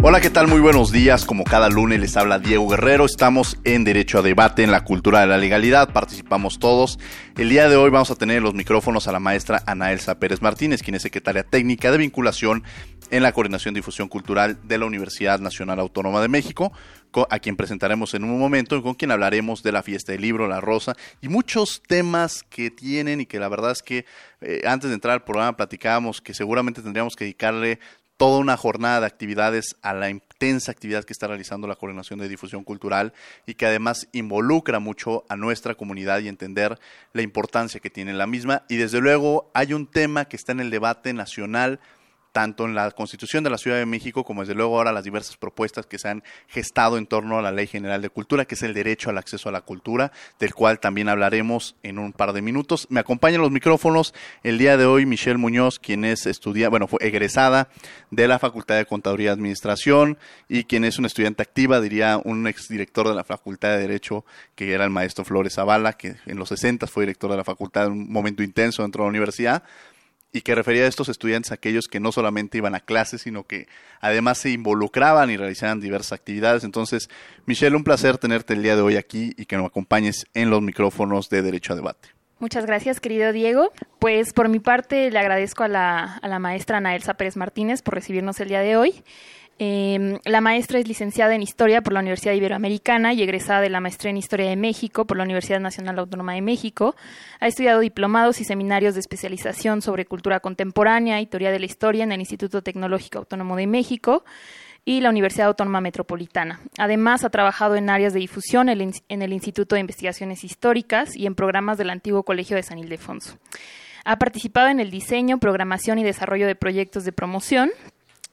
Hola, ¿qué tal? Muy buenos días. Como cada lunes les habla Diego Guerrero. Estamos en Derecho a Debate en la Cultura de la Legalidad. Participamos todos. El día de hoy vamos a tener los micrófonos a la maestra Ana Elsa Pérez Martínez, quien es secretaria técnica de vinculación en la Coordinación de Difusión Cultural de la Universidad Nacional Autónoma de México, a quien presentaremos en un momento y con quien hablaremos de la fiesta del libro, la rosa y muchos temas que tienen y que la verdad es que eh, antes de entrar al programa platicábamos que seguramente tendríamos que dedicarle toda una jornada de actividades a la intensa actividad que está realizando la Coordinación de Difusión Cultural y que además involucra mucho a nuestra comunidad y entender la importancia que tiene la misma. Y desde luego hay un tema que está en el debate nacional tanto en la Constitución de la Ciudad de México como desde luego ahora las diversas propuestas que se han gestado en torno a la Ley General de Cultura, que es el derecho al acceso a la cultura, del cual también hablaremos en un par de minutos. Me acompañan los micrófonos el día de hoy Michelle Muñoz, quien es estudia, bueno, fue egresada de la Facultad de Contaduría y Administración y quien es una estudiante activa, diría un exdirector de la Facultad de Derecho, que era el maestro Flores Zavala, que en los 60 fue director de la facultad en un momento intenso dentro de la universidad y que refería a estos estudiantes aquellos que no solamente iban a clases, sino que además se involucraban y realizaban diversas actividades. Entonces, Michelle, un placer tenerte el día de hoy aquí y que nos acompañes en los micrófonos de Derecho a Debate. Muchas gracias, querido Diego. Pues por mi parte le agradezco a la, a la maestra Ana Elsa Pérez Martínez por recibirnos el día de hoy. Eh, la maestra es licenciada en Historia por la Universidad Iberoamericana y egresada de la maestría en Historia de México por la Universidad Nacional Autónoma de México. Ha estudiado diplomados y seminarios de especialización sobre cultura contemporánea y teoría de la historia en el Instituto Tecnológico Autónomo de México y la Universidad Autónoma Metropolitana. Además, ha trabajado en áreas de difusión en el Instituto de Investigaciones Históricas y en programas del antiguo Colegio de San Ildefonso. Ha participado en el diseño, programación y desarrollo de proyectos de promoción,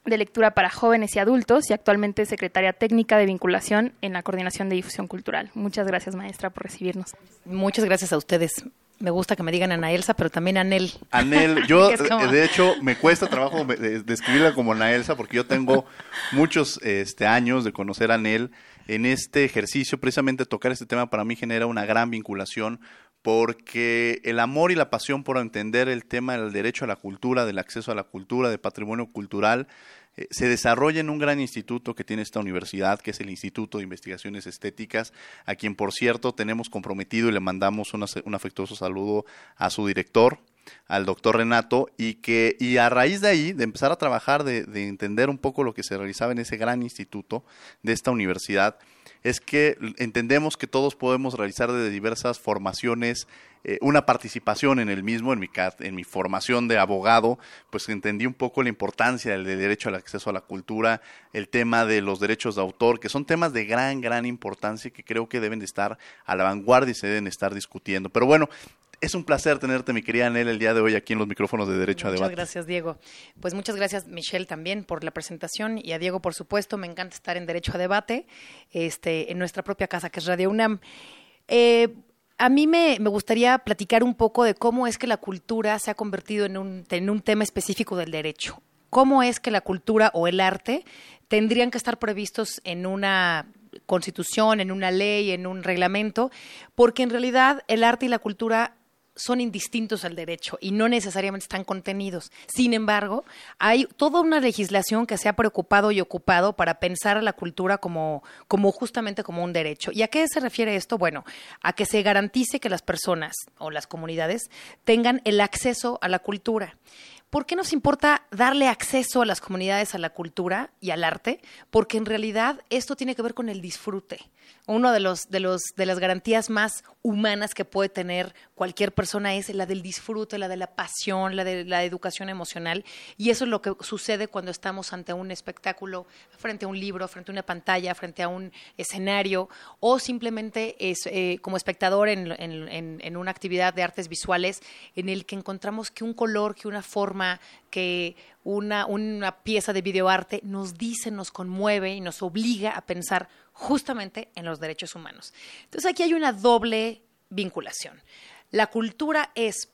de lectura para jóvenes y adultos y actualmente es secretaria técnica de vinculación en la Coordinación de Difusión Cultural. Muchas gracias, maestra, por recibirnos. Muchas gracias a ustedes. Me gusta que me digan Ana Elsa, pero también Anel. Anel, yo de hecho me cuesta trabajo describirla como Ana Elsa porque yo tengo muchos este, años de conocer a Anel. En este ejercicio, precisamente tocar este tema para mí genera una gran vinculación porque el amor y la pasión por entender el tema del derecho a la cultura, del acceso a la cultura, de patrimonio cultural, eh, se desarrolla en un gran instituto que tiene esta universidad, que es el Instituto de Investigaciones Estéticas, a quien, por cierto, tenemos comprometido y le mandamos un afectuoso saludo a su director, al doctor Renato, y que y a raíz de ahí, de empezar a trabajar, de, de entender un poco lo que se realizaba en ese gran instituto de esta universidad, es que entendemos que todos podemos realizar de diversas formaciones eh, una participación en el mismo, en mi, en mi formación de abogado, pues entendí un poco la importancia del derecho al acceso a la cultura, el tema de los derechos de autor, que son temas de gran, gran importancia y que creo que deben de estar a la vanguardia y se deben estar discutiendo. Pero bueno, es un placer tenerte, mi querida Anel, el día de hoy aquí en los micrófonos de Derecho a Debate. Muchas gracias, Diego. Pues muchas gracias, Michelle, también por la presentación y a Diego, por supuesto. Me encanta estar en Derecho a Debate, este, en nuestra propia casa, que es Radio UNAM. Eh, a mí me, gustaría platicar un poco de cómo es que la cultura se ha convertido en un, en un tema específico del derecho. ¿Cómo es que la cultura o el arte tendrían que estar previstos en una constitución, en una ley, en un reglamento? Porque en realidad el arte y la cultura son indistintos al derecho y no necesariamente están contenidos. Sin embargo, hay toda una legislación que se ha preocupado y ocupado para pensar a la cultura como, como justamente como un derecho. ¿Y a qué se refiere esto? Bueno, a que se garantice que las personas o las comunidades tengan el acceso a la cultura. ¿Por qué nos importa darle acceso a las comunidades a la cultura y al arte? Porque en realidad esto tiene que ver con el disfrute. Uno de los de los de las garantías más humanas que puede tener cualquier persona es la del disfrute, la de la pasión, la de la educación emocional y eso es lo que sucede cuando estamos ante un espectáculo, frente a un libro, frente a una pantalla, frente a un escenario o simplemente es eh, como espectador en, en una actividad de artes visuales en el que encontramos que un color, que una forma que una, una pieza de videoarte nos dice, nos conmueve y nos obliga a pensar justamente en los derechos humanos. Entonces aquí hay una doble vinculación. La cultura es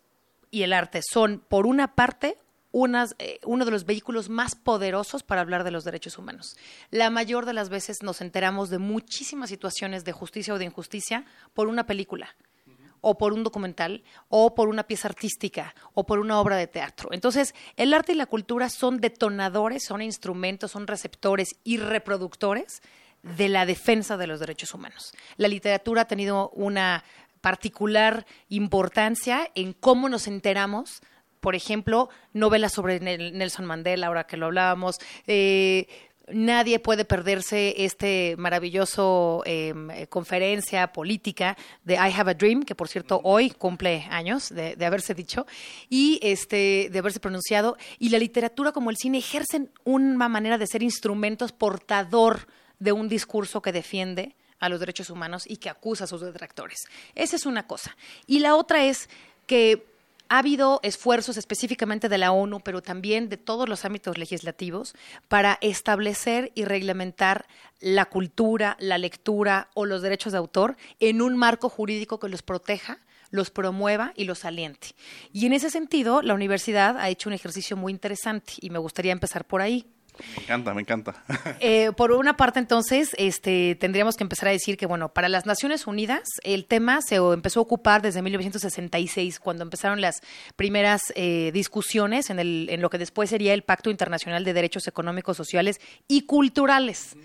y el arte son, por una parte, unas, eh, uno de los vehículos más poderosos para hablar de los derechos humanos. La mayor de las veces nos enteramos de muchísimas situaciones de justicia o de injusticia por una película o por un documental, o por una pieza artística, o por una obra de teatro. Entonces, el arte y la cultura son detonadores, son instrumentos, son receptores y reproductores de la defensa de los derechos humanos. La literatura ha tenido una particular importancia en cómo nos enteramos por ejemplo, novelas sobre Nelson Mandela, ahora que lo hablábamos, eh, nadie puede perderse este maravilloso em, eh, conferencia política de I Have a Dream, que por cierto hoy cumple años de, de, haberse dicho y este de haberse pronunciado. Y la literatura como el cine ejercen una manera de ser instrumentos portador de un discurso que defiende a los derechos humanos y que acusa a sus detractores. Esa es una cosa. Y la otra es que ha habido esfuerzos específicamente de la ONU, pero también de todos los ámbitos legislativos, para establecer y reglamentar la cultura, la lectura o los derechos de autor en un marco jurídico que los proteja los promueva y los aliente. Y en ese sentido, la universidad ha hecho un ejercicio muy interesante y me gustaría empezar por ahí. Me encanta, me encanta. Eh, por una parte, entonces, este, tendríamos que empezar a decir que, bueno, para las Naciones Unidas el tema se empezó a ocupar desde 1966, cuando empezaron las primeras eh, discusiones en, el, en lo que después sería el Pacto Internacional de Derechos Económicos, Sociales y Culturales.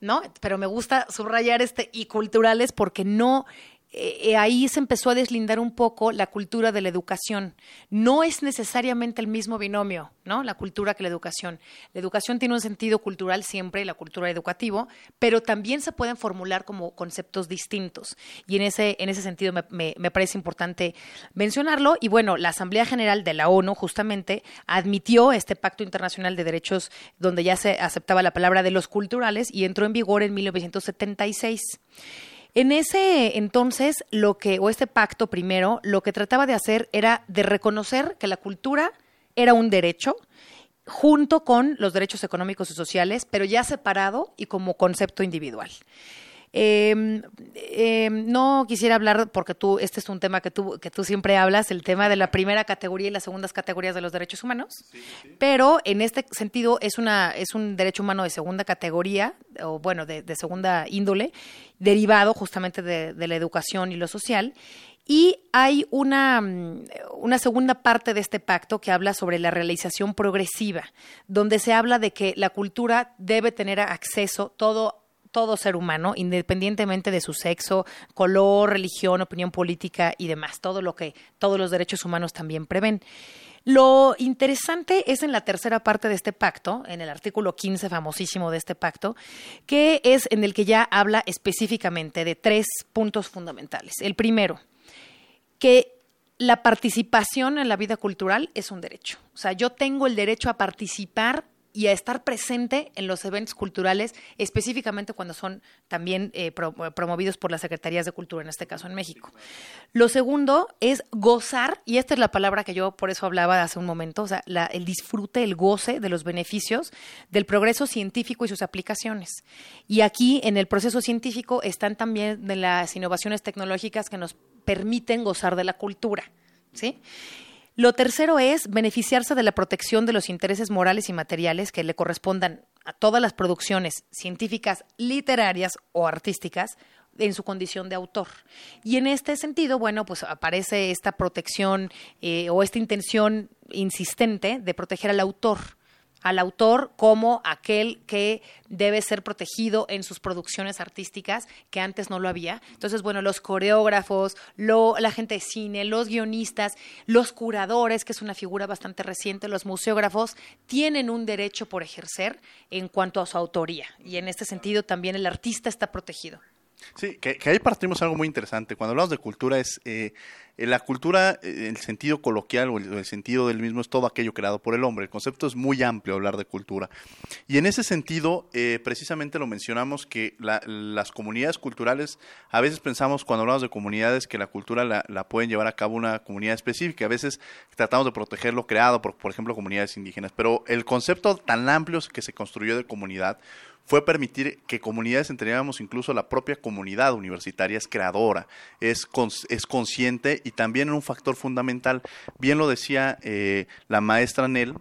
¿No? Pero me gusta subrayar este y culturales porque no eh, eh, ahí se empezó a deslindar un poco la cultura de la educación. No es necesariamente el mismo binomio, ¿no? La cultura que la educación. La educación tiene un sentido cultural siempre, la cultura educativo, pero también se pueden formular como conceptos distintos. Y en ese, en ese sentido me, me parece importante mencionarlo. Y bueno, la Asamblea General de la ONU justamente admitió este Pacto Internacional de Derechos donde ya se aceptaba la palabra de los culturales y entró en vigor en 1976. En ese entonces, lo que, o este pacto primero, lo que trataba de hacer era de reconocer que la cultura era un derecho junto con los derechos económicos y sociales, pero ya separado y como concepto individual. Eh, eh, no quisiera hablar, porque tú, este es un tema que tú, que tú siempre hablas, el tema de la primera categoría y las segundas categorías de los derechos humanos, pero en este sentido es, una, es un derecho humano de segunda categoría, o bueno, de, de segunda índole, derivado justamente de, de la educación y lo social, y hay una, una, segunda parte de este pacto que habla sobre la realización progresiva, donde se habla de que la cultura debe tener acceso todo todo ser humano, independientemente de su sexo, color, religión, opinión política y demás, todo lo que todos los derechos humanos también prevén. Lo interesante es en la tercera parte de este pacto, en el artículo 15 famosísimo de este pacto, que es en el que ya habla específicamente de tres puntos fundamentales. El primero, que la participación en la vida cultural es un derecho. O sea, yo tengo el derecho a participar y a estar presente en los eventos culturales, específicamente cuando son también eh, promovidos por las Secretarías de Cultura, en este caso en México. Lo segundo es gozar, y esta es la palabra que yo por eso hablaba hace un momento, o sea, el disfrute, el goce de los beneficios del progreso científico y sus aplicaciones. Y aquí en el proceso científico están también de las innovaciones tecnológicas que nos permiten gozar de la cultura. ¿Sí? Lo tercero es beneficiarse de la protección de los intereses morales y materiales que le correspondan a todas las producciones científicas, literarias o artísticas en su condición de autor. Y en este sentido, bueno, pues aparece esta protección eh, o esta intención insistente de proteger al autor al autor como aquel que debe ser protegido en sus producciones artísticas, que antes no lo había. Entonces, bueno, los coreógrafos, la gente de cine, los guionistas, los curadores, que es una figura bastante reciente, los museógrafos, tienen un derecho por ejercer en cuanto a su autoría. Y en este sentido también el artista está protegido. Sí, que, ahí partimos algo muy interesante. Cuando hablamos de cultura es... Eh, eh, la cultura, eh, el sentido coloquial o el, sentido del mismo es todo aquello creado por el hombre. El concepto es muy amplio hablar de cultura. Y en ese sentido, eh, precisamente lo mencionamos que las comunidades culturales, a veces pensamos cuando hablamos de comunidades que la cultura la, la, pueden llevar a cabo una comunidad específica. A veces tratamos de proteger lo creado por, por ejemplo, comunidades indígenas. Pero el concepto tan amplio que se construyó de comunidad fue permitir que comunidades entregáramos incluso la propia comunidad universitaria es creadora, es, es consciente y también un factor fundamental. Bien lo decía eh, la maestra Nel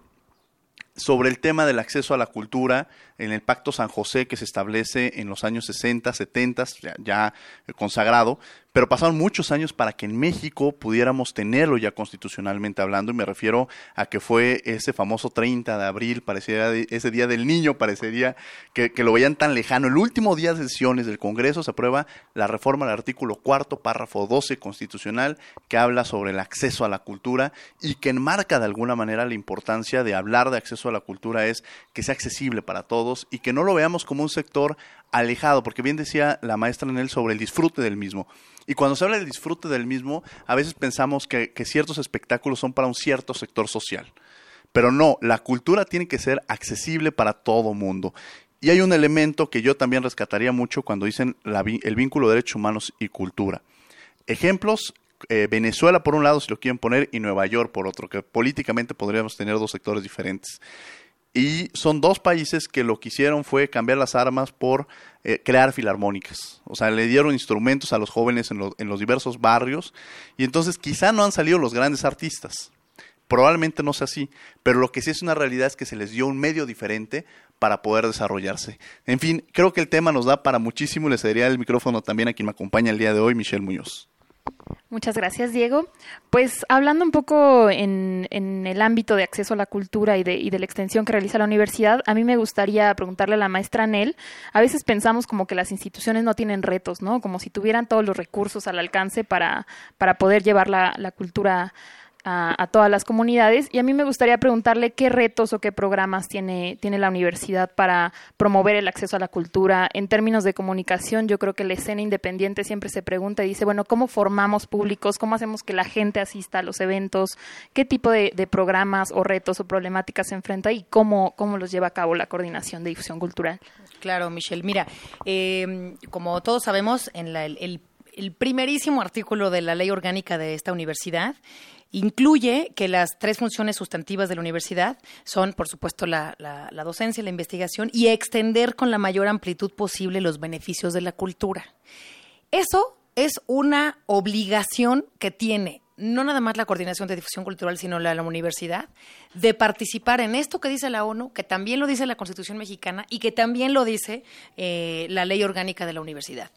sobre el tema del acceso a la cultura en el Pacto San José que se establece en los años 60, 70, ya consagrado, pero pasaron muchos años para que en México pudiéramos tenerlo ya constitucionalmente hablando, y me refiero a que fue ese famoso 30 de abril, pareciera ese día del niño, parecería que, lo veían tan lejano. El último día de sesiones del Congreso se aprueba la reforma del artículo cuarto, párrafo 12 constitucional, que habla sobre el acceso a la cultura y que enmarca de alguna manera la importancia de hablar de acceso a la cultura es que sea accesible para todos y que no lo veamos como un sector alejado, porque bien decía la maestra en él sobre el disfrute del mismo. Y cuando se habla del disfrute del mismo, a veces pensamos que, ciertos espectáculos son para un cierto sector social. Pero no, la cultura tiene que ser accesible para todo mundo. Y hay un elemento que yo también rescataría mucho cuando dicen el vínculo de derechos humanos y cultura. Ejemplos, eh, Venezuela por un lado, si lo quieren poner, y Nueva York por otro, que políticamente podríamos tener dos sectores diferentes. Y son dos países que lo que hicieron fue cambiar las armas por eh, crear filarmónicas. O sea, le dieron instrumentos a los jóvenes en, en los diversos barrios. Y entonces quizá no han salido los grandes artistas. Probablemente no sea así. Pero lo que sí es una realidad es que se les dio un medio diferente para poder desarrollarse. En fin, creo que el tema nos da para muchísimo. Le cedería el micrófono también a quien me acompaña el día de hoy, Michelle Muñoz. Muchas gracias, Diego. Pues hablando un poco en, el ámbito de acceso a la cultura y de, y de, la extensión que realiza la universidad, a mí me gustaría preguntarle a la maestra Nel, a veces pensamos como que las instituciones no tienen retos, ¿no? Como si tuvieran todos los recursos al alcance para, poder llevar la, la cultura a, todas las comunidades y a mí me gustaría preguntarle qué retos o qué programas tiene, tiene la universidad para promover el acceso a la cultura. En términos de comunicación, yo creo que la escena independiente siempre se pregunta y dice, bueno, ¿cómo formamos públicos? ¿Cómo hacemos que la gente asista a los eventos? ¿Qué tipo de, programas o retos o problemáticas se enfrenta y cómo, cómo los lleva a cabo la coordinación de difusión cultural? Claro, Michelle. Mira, eh, como todos sabemos, en el primerísimo artículo de la ley orgánica de esta universidad, Incluye que las tres funciones sustantivas de la universidad son, por supuesto, la, la, docencia, la investigación y extender con la mayor amplitud posible los beneficios de la cultura. Eso es una obligación que tiene no nada más la coordinación de difusión cultural, sino la, la universidad, de participar en esto que dice la ONU, que también lo dice la Constitución mexicana y que también lo dice eh, la ley orgánica de la universidad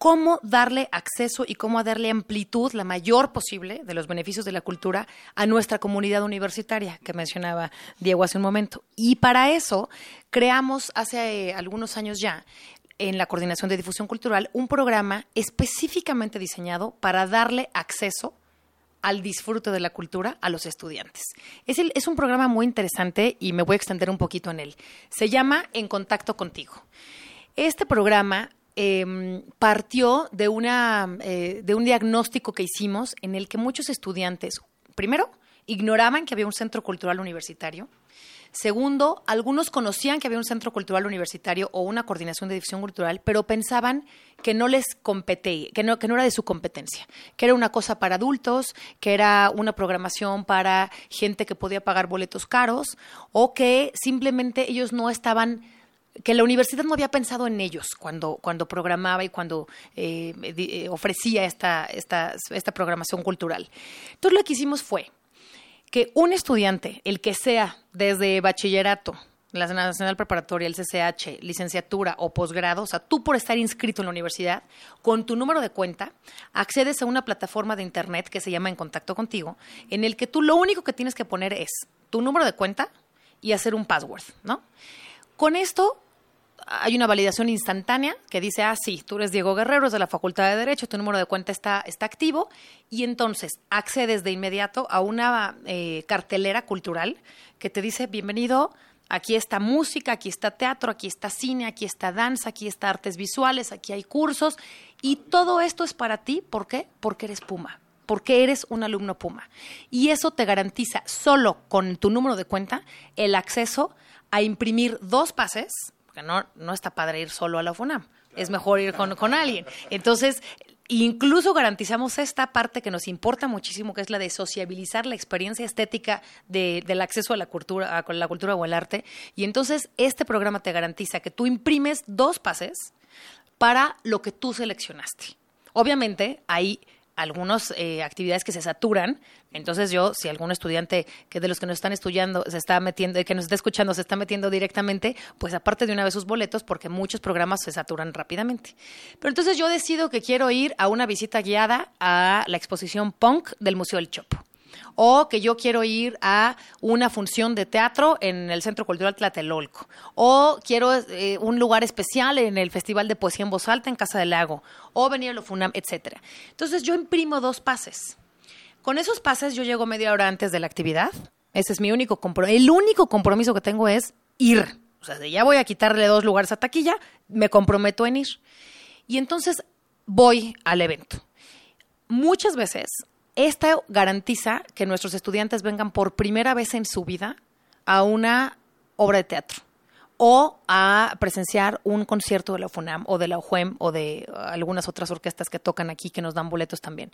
cómo darle acceso y cómo darle amplitud, la mayor posible, de los beneficios de la cultura a nuestra comunidad universitaria, que mencionaba Diego hace un momento. Y para eso creamos hace eh, algunos años ya en la Coordinación de Difusión Cultural un programa específicamente diseñado para darle acceso al disfrute de la cultura a los estudiantes. Es, es un programa muy interesante y me voy a extender un poquito en él. Se llama En Contacto Contigo. Este programa Em, partió de, una, eh, de un diagnóstico que hicimos en el que muchos estudiantes, primero, ignoraban que había un centro cultural universitario. Segundo, algunos conocían que había un centro cultural universitario o una coordinación de difusión cultural, pero pensaban que no les competía, que no, que no era de su competencia, que era una cosa para adultos, que era una programación para gente que podía pagar boletos caros o que simplemente ellos no estaban que la universidad no había pensado en ellos cuando, cuando programaba y cuando eh, eh, ofrecía esta, esta, esta programación cultural. Entonces lo que hicimos fue que un estudiante, el que sea desde bachillerato, la Nacional Preparatoria, el CCH, licenciatura o posgrado, o sea, tú por estar inscrito en la universidad, con tu número de cuenta, accedes a una plataforma de internet que se llama En Contacto Contigo, en el que tú lo único que tienes que poner es tu número de cuenta y hacer un password, ¿no? Con esto hay una validación instantánea que dice, ah, sí, tú eres Diego Guerrero, es de la Facultad de Derecho, tu número de cuenta está, está activo, y entonces accedes de inmediato a una eh, cartelera cultural que te dice, bienvenido, aquí está música, aquí está teatro, aquí está cine, aquí está danza, aquí está artes visuales, aquí hay cursos, y todo esto es para ti, ¿por qué? Porque eres Puma porque eres un alumno Puma. Y eso te garantiza solo con tu número de cuenta el acceso a imprimir dos pases, porque no, no está padre ir solo a la FUNAM, es mejor ir con, con alguien. Entonces, Incluso garantizamos esta parte que nos importa muchísimo, que es la de sociabilizar la experiencia estética de, del acceso a la cultura, a la cultura o el arte. Y entonces este programa te garantiza que tú imprimes dos pases para lo que tú seleccionaste. Obviamente hay algunas eh, actividades que se saturan. Entonces yo, si algún estudiante que de los que nos están estudiando se está metiendo, que nos está escuchando, se está metiendo directamente, pues aparte de una vez sus boletos, porque muchos programas se saturan rápidamente. Pero entonces yo decido que quiero ir a una visita guiada a la exposición Punk del Museo del Chopo o que yo quiero ir a una función de teatro en el Centro Cultural Tlatelolco, o quiero eh, un lugar especial en el Festival de Poesía en Voz Alta en Casa del Lago, o venir a lo FUNAM, etcétera. Entonces yo imprimo dos pases. Con esos pases yo llego media hora antes de la actividad. Ese es mi único compromiso. El único compromiso que tengo es ir. O sea, ya voy a quitarle dos lugares a taquilla, me comprometo en ir. Y entonces voy al evento. Muchas veces esta garantiza que nuestros estudiantes vengan por primera vez en su vida a una obra de teatro o a presenciar un concierto de la FUNAM o de la UJUEM o de algunas otras orquestas que tocan aquí que nos dan boletos también.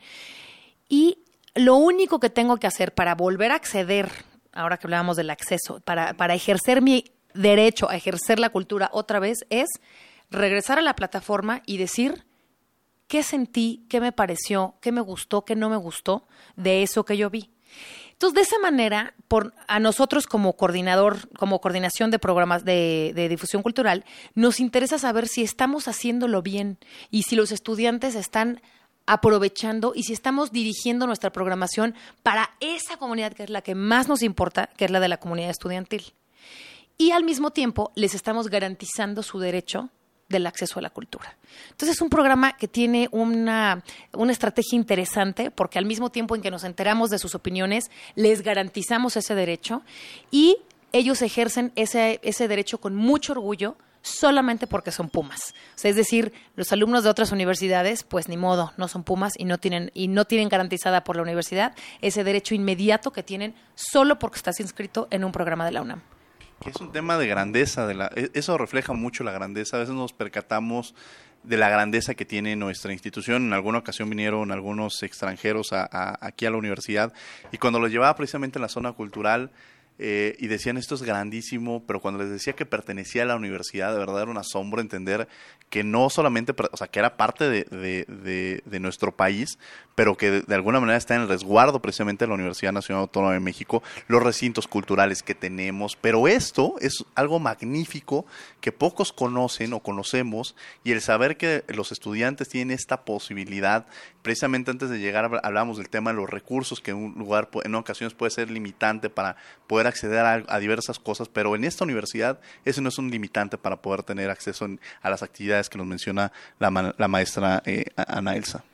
Y lo único que tengo que hacer para volver a acceder, ahora que hablábamos del acceso, para, para ejercer mi derecho a ejercer la cultura otra vez, es regresar a la plataforma y decir, qué sentí, qué me pareció, qué me gustó, qué no me gustó de eso que yo vi. Entonces, de esa manera, a nosotros como coordinador, como coordinación de programas de, de, difusión cultural, nos interesa saber si estamos haciéndolo bien y si los estudiantes están aprovechando y si estamos dirigiendo nuestra programación para esa comunidad que es la que más nos importa, que es la de la comunidad estudiantil. Y al mismo tiempo les estamos garantizando su derecho del acceso a la cultura. Entonces es un programa que tiene una, una, estrategia interesante porque al mismo tiempo en que nos enteramos de sus opiniones, les garantizamos ese derecho y ellos ejercen ese, ese derecho con mucho orgullo solamente porque son Pumas. O sea, es decir, los alumnos de otras universidades, pues ni modo, no son Pumas y no tienen y no tienen garantizada por la universidad ese derecho inmediato que tienen solo porque estás inscrito en un programa de la UNAM que es un tema de grandeza, de la, e, eso refleja mucho la grandeza, a veces nos percatamos de la grandeza que tiene nuestra institución. En alguna ocasión vinieron algunos extranjeros a, aquí a la universidad y cuando los llevaba precisamente en la zona cultural, eh, y decían esto es grandísimo, pero cuando les decía que pertenecía a la universidad, de verdad era un asombro entender que no solamente, o sea, que era parte de, de, nuestro país, pero que de, alguna manera está en el resguardo precisamente de la Universidad Nacional Autónoma de México, los recintos culturales que tenemos, pero esto es algo magnífico que pocos conocen o conocemos y el saber que los estudiantes tienen esta posibilidad, precisamente antes de llegar hablábamos del tema de los recursos, que en un lugar en ocasiones puede ser limitante para poder acceder a, diversas cosas, pero en esta universidad eso no es un limitante para poder tener acceso a las actividades que nos menciona la, la maestra eh, Ana Elsa.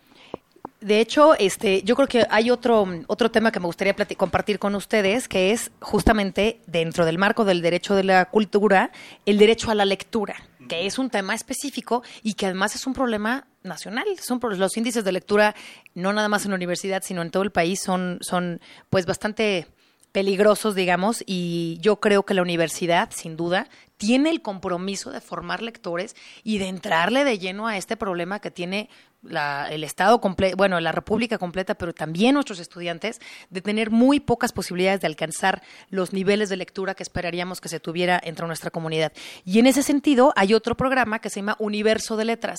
De hecho, este, yo creo que hay otro, otro tema que me gustaría compartir con ustedes, que es justamente dentro del marco del derecho de la cultura, el derecho a la lectura, que es un tema específico y que además es un problema nacional. Son los índices de lectura, no nada más en la universidad, sino en todo el país, son, son pues bastante peligrosos, digamos, y yo creo que la universidad, sin duda, tiene el compromiso de formar lectores y de entrarle de lleno a este problema que tiene la, el Estado completo, bueno, la República completa, pero también nuestros estudiantes, de tener muy pocas posibilidades de alcanzar los niveles de lectura que esperaríamos que se tuviera entre nuestra comunidad. Y en ese sentido, hay otro programa que se llama Universo de Letras,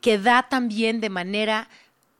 que da también de manera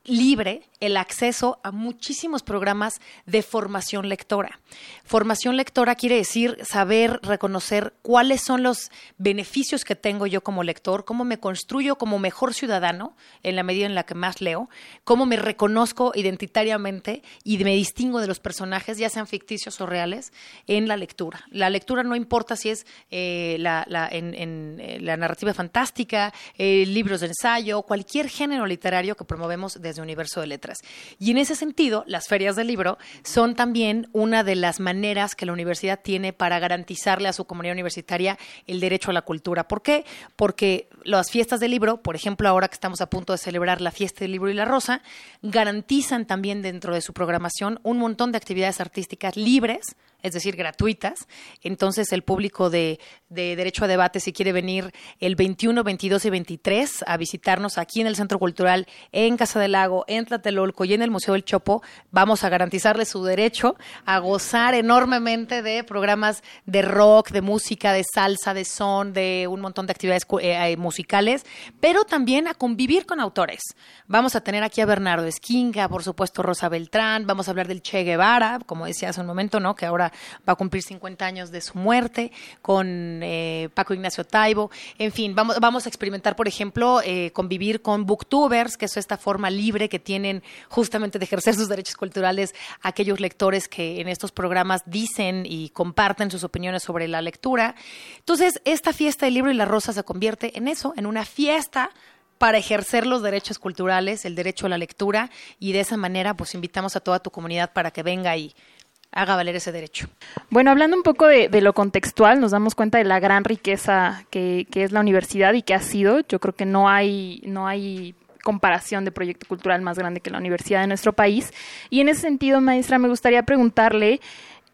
libre el acceso a muchísimos programas de formación lectora. Formación lectora quiere decir saber reconocer cuáles son los beneficios que tengo yo como lector, cómo me construyo como mejor ciudadano en la medida en la que más leo, cómo me reconozco identitariamente y me distingo de los personajes, ya sean ficticios o reales, en la lectura. La lectura no importa si es eh, la, eh, la narrativa fantástica, eh, libros de ensayo, cualquier género literario que promovemos desde Universo de Letras. Y en ese sentido, las ferias del libro son también una de las maneras que la universidad tiene para garantizarle a su comunidad universitaria el derecho a la cultura. ¿Por qué? Porque las fiestas del libro, por ejemplo, ahora que estamos a punto de celebrar la fiesta del libro y la rosa, garantizan también dentro de su programación un montón de actividades artísticas libres es decir, gratuitas. Entonces, el público de, Derecho a Debate, si quiere venir el 21, 22 y 23 a visitarnos aquí en el Centro Cultural, en Casa del Lago, en Tlatelolco y en el Museo del Chopo, vamos a garantizarle su derecho a gozar enormemente de programas de rock, de música, de salsa, de son, de un montón de actividades eh, eh, musicales, pero también a convivir con autores. Vamos a tener aquí a Bernardo Esquinga, por supuesto Rosa Beltrán, vamos a hablar del Che Guevara, como decía hace un momento, ¿no? Que ahora va a cumplir 50 años de su muerte, con eh, Paco Ignacio Taibo. En fin, vamos, vamos a experimentar, por ejemplo, eh, convivir con booktubers, que es esta forma libre que tienen justamente de ejercer sus derechos culturales aquellos lectores que en estos programas dicen y comparten sus opiniones sobre la lectura. Entonces, esta fiesta del libro y la rosa se convierte en eso, en una fiesta para ejercer los derechos culturales, el derecho a la lectura, y de esa manera, pues invitamos a toda tu comunidad para que venga y haga valer ese derecho. Bueno, hablando un poco de, lo contextual, nos damos cuenta de la gran riqueza que, que, es la universidad y que ha sido. Yo creo que no hay, no hay comparación de proyecto cultural más grande que la universidad de nuestro país. Y en ese sentido, maestra, me gustaría preguntarle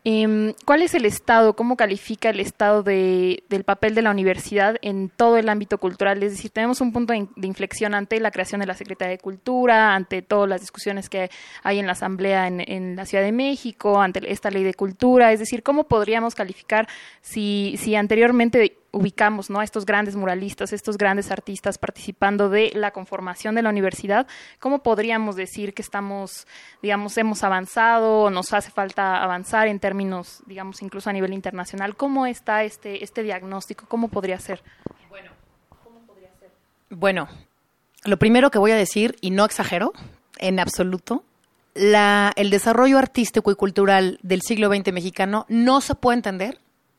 Em, ¿Cuál es el estado, cómo califica el estado de, del papel de la universidad en todo el ámbito cultural? Es decir, tenemos un punto de, inflexión ante la creación de la Secretaría de Cultura, ante todas las discusiones que hay en la Asamblea en, en la Ciudad de México, ante esta ley de cultura. Es decir, ¿cómo podríamos calificar si, si anteriormente ubicamos ¿no? a estos grandes muralistas, estos grandes artistas participando de la conformación de la universidad, ¿cómo podríamos decir que estamos, digamos, hemos avanzado o nos hace falta avanzar en términos, digamos, incluso a nivel internacional? ¿Cómo está este, este diagnóstico? ¿Cómo podría ser? Bueno, ¿cómo podría ser? Bueno, lo primero que voy a decir, y no exagero en absoluto, la, el desarrollo artístico y cultural del siglo XX mexicano no se puede entender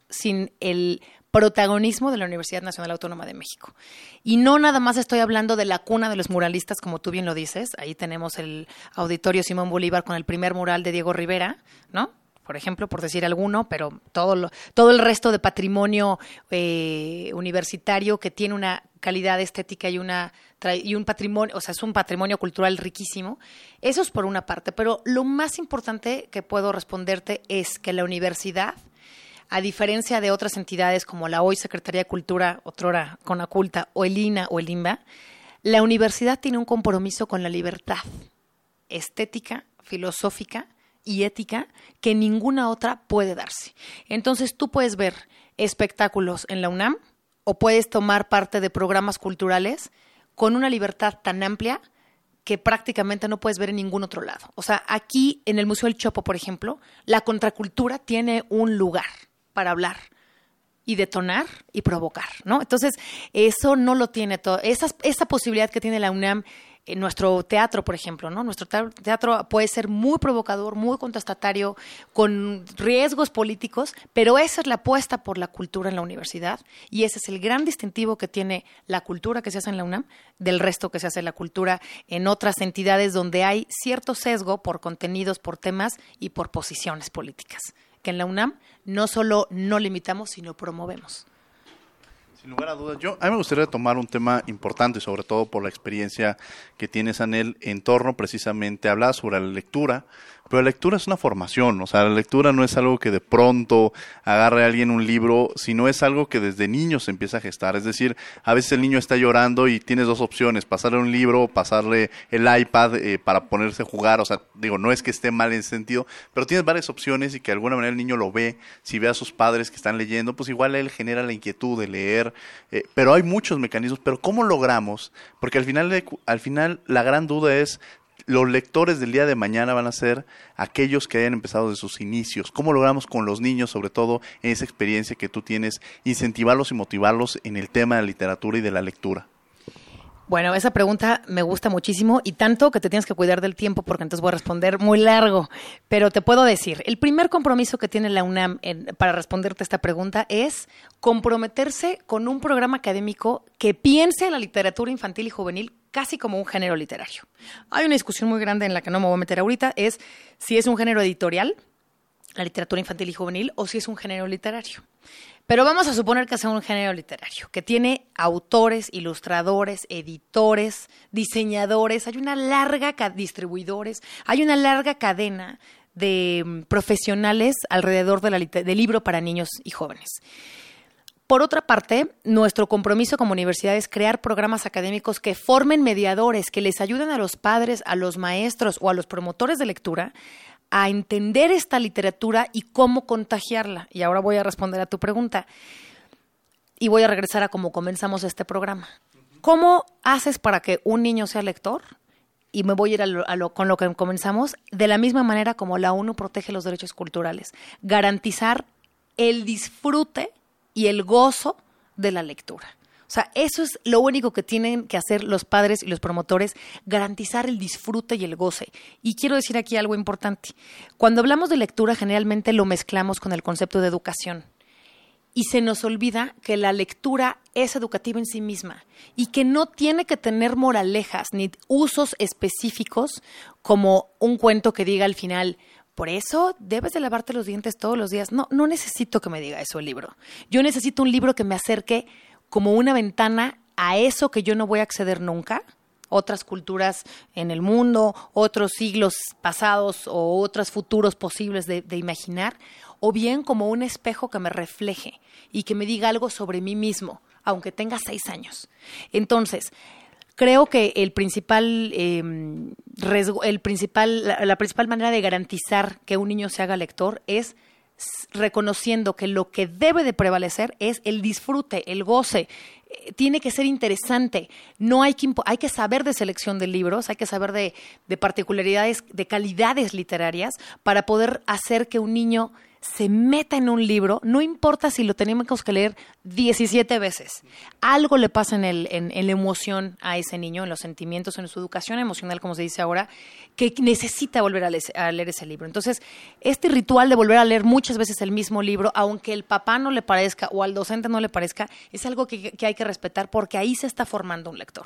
sin el protagonismo de la Universidad Nacional Autónoma de México. Y no nada más estoy hablando de la cuna de los muralistas, como tú bien lo dices. Ahí tenemos el Auditorio Simón Bolívar con el primer mural de Diego Rivera, ¿no? por ejemplo, por decir alguno, pero todo, todo el resto de patrimonio eh, universitario que tiene una calidad estética y, una, y un patrimonio, o sea, es un patrimonio cultural riquísimo. Eso es por una parte, pero lo más importante que puedo responderte es que la universidad a diferencia de otras entidades como la hoy Secretaría de Cultura, otrora Conaculta, o el INA o el INBA, la universidad tiene un compromiso con la libertad estética, filosófica y ética que ninguna otra puede darse. Entonces tú puedes ver espectáculos en la UNAM o puedes tomar parte de programas culturales con una libertad tan amplia que prácticamente no puedes ver en ningún otro lado. O sea, aquí en el Museo del Chopo, por ejemplo, la contracultura tiene un lugar para hablar y detonar y provocar, ¿no? Entonces, eso no lo tiene todo. Esa, esa posibilidad que tiene la UNAM en nuestro teatro, por ejemplo, ¿no? Nuestro teatro puede ser muy provocador, muy contestatario, con riesgos políticos, pero esa es la apuesta por la cultura en la universidad y ese es el gran distintivo que tiene la cultura que se hace en la UNAM del resto que se hace la cultura en otras entidades donde hay cierto sesgo por contenidos, por temas y por posiciones políticas en la UNAM no solo no limitamos, sino promovemos. Sin lugar a dudas, yo a mí me gustaría tomar un tema importante, sobre todo por la experiencia que tienes, Anel, en torno precisamente a sobre la lectura, pero la lectura es una formación, o sea, la lectura no es algo que de pronto agarre a alguien un libro, sino es algo que desde niño se empieza a gestar. Es decir, a veces el niño está llorando y tienes dos opciones, pasarle un libro pasarle el iPad eh, para ponerse a jugar. O sea, digo, no es que esté mal en ese sentido, pero tienes varias opciones y que de alguna manera el niño lo ve. Si ve a sus padres que están leyendo, pues igual él genera la inquietud de leer. Eh, pero hay muchos mecanismos, pero ¿cómo logramos? Porque al final, al final la gran duda es los lectores del día de mañana van a ser aquellos que hayan empezado de sus inicios. ¿Cómo logramos con los niños, sobre todo en esa experiencia que tú tienes, incentivarlos y motivarlos en el tema de la literatura y de la lectura? Bueno, esa pregunta me gusta muchísimo y tanto que te tienes que cuidar del tiempo porque entonces voy a responder muy largo. Pero te puedo decir, el primer compromiso que tiene la UNAM para responderte esta pregunta es comprometerse con un programa académico que piense la literatura infantil y juvenil casi como un género literario. Hay una discusión muy grande en la que no me voy a meter ahorita, es si es un género editorial, la literatura infantil y juvenil, o si es un género literario. Pero vamos a suponer que es un género literario, que tiene autores, ilustradores, editores, diseñadores, hay una larga distribuidores, hay una larga cadena de mm, profesionales alrededor del libro para niños y jóvenes. Por otra parte, nuestro compromiso como universidad es crear programas académicos que formen mediadores, que les ayuden a los padres, a los maestros o a los promotores de lectura a entender esta literatura y cómo contagiarla. Y ahora voy a responder a tu pregunta. Y voy a regresar a cómo comenzamos este programa. ¿Cómo haces para que un niño sea lector? Y me voy a ir a lo, con lo que comenzamos, de la misma manera como la ONU protege los derechos culturales. Garantizar el disfrute y el gozo de la lectura. O sea, eso es lo único que tienen que hacer los padres y los promotores, garantizar el disfrute y el goce. Y quiero decir aquí algo importante. Cuando hablamos de lectura, generalmente lo mezclamos con el concepto de educación. Y se nos olvida que la lectura es educativa en sí misma y que no tiene que tener moralejas ni usos específicos como un cuento que diga al final, por eso debes de lavarte los dientes todos los días. No, no necesito que me diga eso el libro. Yo necesito un libro que me acerque como una ventana a eso que yo no voy a acceder nunca, otras culturas en el mundo, otros siglos pasados o otros futuros posibles de, de, imaginar, o bien como un espejo que me refleje y que me diga algo sobre mí mismo, aunque tenga seis años. Entonces, creo que el principal, em, el principal, la, principal manera de garantizar que un niño se haga lector es reconociendo que lo que debe de prevalecer es el disfrute, el goce. Eh, tiene que ser interesante. No hay que, hay que saber de selección de libros, hay que saber de, de particularidades, de calidades literarias para poder hacer que un niño se meta en un libro, no importa si lo tenemos que leer 17 veces. Algo le pasa en, el, en, la emoción a ese niño, en los sentimientos, en su educación emocional, como se dice ahora, que necesita volver a, leer, ese libro. Entonces, este ritual de volver a leer muchas veces el mismo libro, aunque el papá no le parezca o al docente no le parezca, es algo que hay que respetar porque ahí se está formando un lector.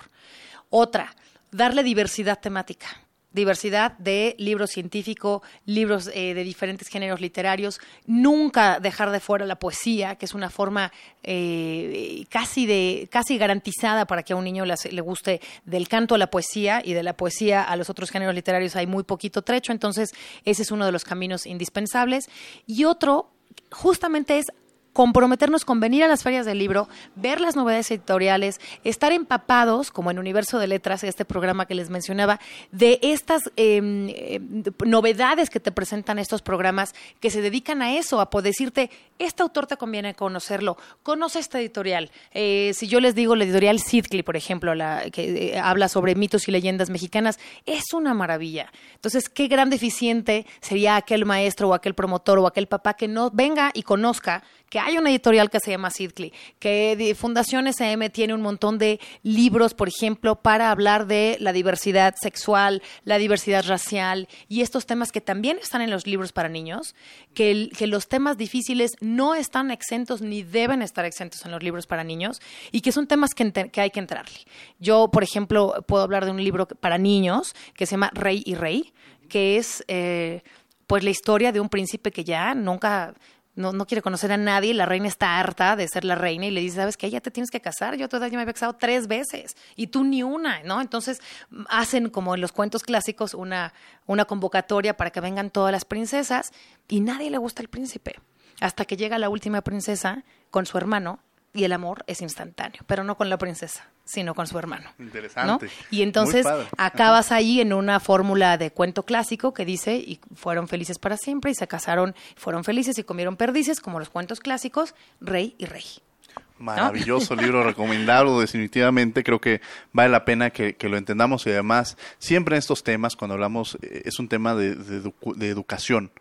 Otra, darle diversidad temática diversidad de libros científicos, libros eh, de diferentes géneros literarios, nunca dejar de fuera la poesía, que es una forma eh, casi de casi garantizada para que a un niño le, le, guste del canto a la poesía y de la poesía a los otros géneros literarios hay muy poquito trecho, entonces ese es uno de los caminos indispensables. Y otro justamente es comprometernos con venir a las ferias del libro, ver las novedades editoriales, estar empapados, como en Universo de Letras, este programa que les mencionaba, de estas em, em, novedades que te presentan estos programas que se dedican a eso, a poder decirte, este autor te conviene conocerlo, conoce esta editorial. Eh, si yo les digo la editorial Sidley, por ejemplo, la, que eh, habla sobre mitos y leyendas mexicanas, es una maravilla. Entonces, qué gran deficiente sería aquel maestro o aquel promotor o aquel papá que no venga y conozca que hay una editorial que se llama Sidley, que Fundación SM tiene un montón de libros, por ejemplo, para hablar de la diversidad sexual, la diversidad racial y estos temas que también están en los libros para niños, que, que los temas difíciles no están exentos ni deben estar exentos en los libros para niños y que son temas que, que hay que entrarle. Yo, por ejemplo, puedo hablar de un libro para niños que se llama Rey y Rey, que es... Eh, pues la historia de un príncipe que ya nunca no, no quiere conocer a nadie, la reina está harta de ser la reina y le dice, ¿sabes qué? Ya te tienes que casar, yo todavía me había casado tres veces y tú ni una, ¿no? Entonces hacen como en los cuentos clásicos una, una convocatoria para que vengan todas las princesas y nadie le gusta el príncipe. Hasta que llega la última princesa con su hermano y el amor es instantáneo, pero no con la princesa, sino con su hermano. Interesante. Y entonces acabas ahí en una fórmula de cuento clásico que dice, y fueron felices para siempre, y se casaron, fueron felices y comieron perdices, como los cuentos clásicos, rey y rey. Maravilloso libro, recomendado definitivamente. Creo que vale la pena que, lo entendamos y además siempre en estos temas, cuando hablamos, eh, es un tema de, de educación.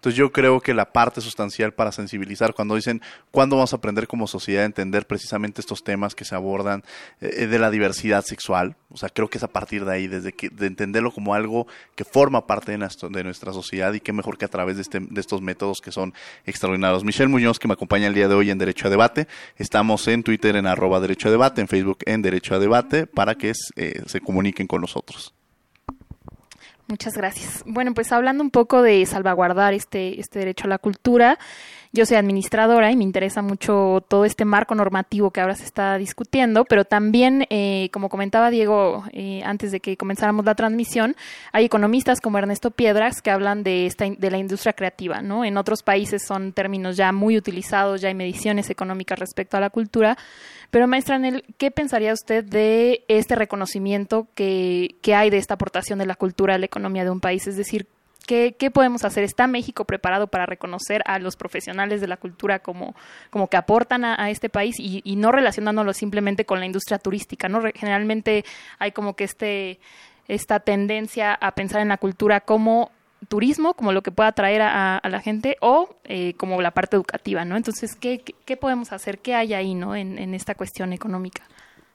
Entonces yo creo que la parte sustancial para sensibilizar, cuando dicen cuándo vamos a aprender como sociedad a entender precisamente estos temas que se abordan eh, de la diversidad sexual, o sea, creo que es a partir de ahí, desde que, de entenderlo como algo que forma parte de, nuestra sociedad y qué mejor que a través de, este, de estos métodos que son extraordinarios. Michelle Muñoz, que me acompaña el día de hoy en Derecho a Debate, estamos Estamos en Twitter en arroba Derecho a Debate, en Facebook en Derecho a Debate, para que eh, se comuniquen con nosotros. Muchas gracias. Bueno, pues hablando un poco de salvaguardar este, este derecho a la cultura, yo soy administradora y me interesa mucho todo este marco normativo que ahora se está discutiendo, pero también, eh, como comentaba Diego eh, antes de que comenzáramos la transmisión, hay economistas como Ernesto Piedras que hablan de, esta, de la industria creativa, ¿no? En otros países son términos ya muy utilizados, ya hay mediciones económicas respecto a la cultura, pero maestra Anel, ¿qué pensaría usted de este reconocimiento que, hay de esta aportación de la cultura a la economía de un país? Es decir, ¿Qué, ¿qué, podemos hacer? ¿Está México preparado para reconocer a los profesionales de la cultura como, como que aportan a, este país y, y, no relacionándolo simplemente con la industria turística? ¿no? Generalmente hay como que este, esta tendencia a pensar en la cultura como turismo, como lo que pueda atraer a, a la gente, o eh, como la parte educativa, ¿no? Entonces, ¿qué, ¿qué, podemos hacer? ¿Qué hay ahí, ¿no? En, en esta cuestión económica.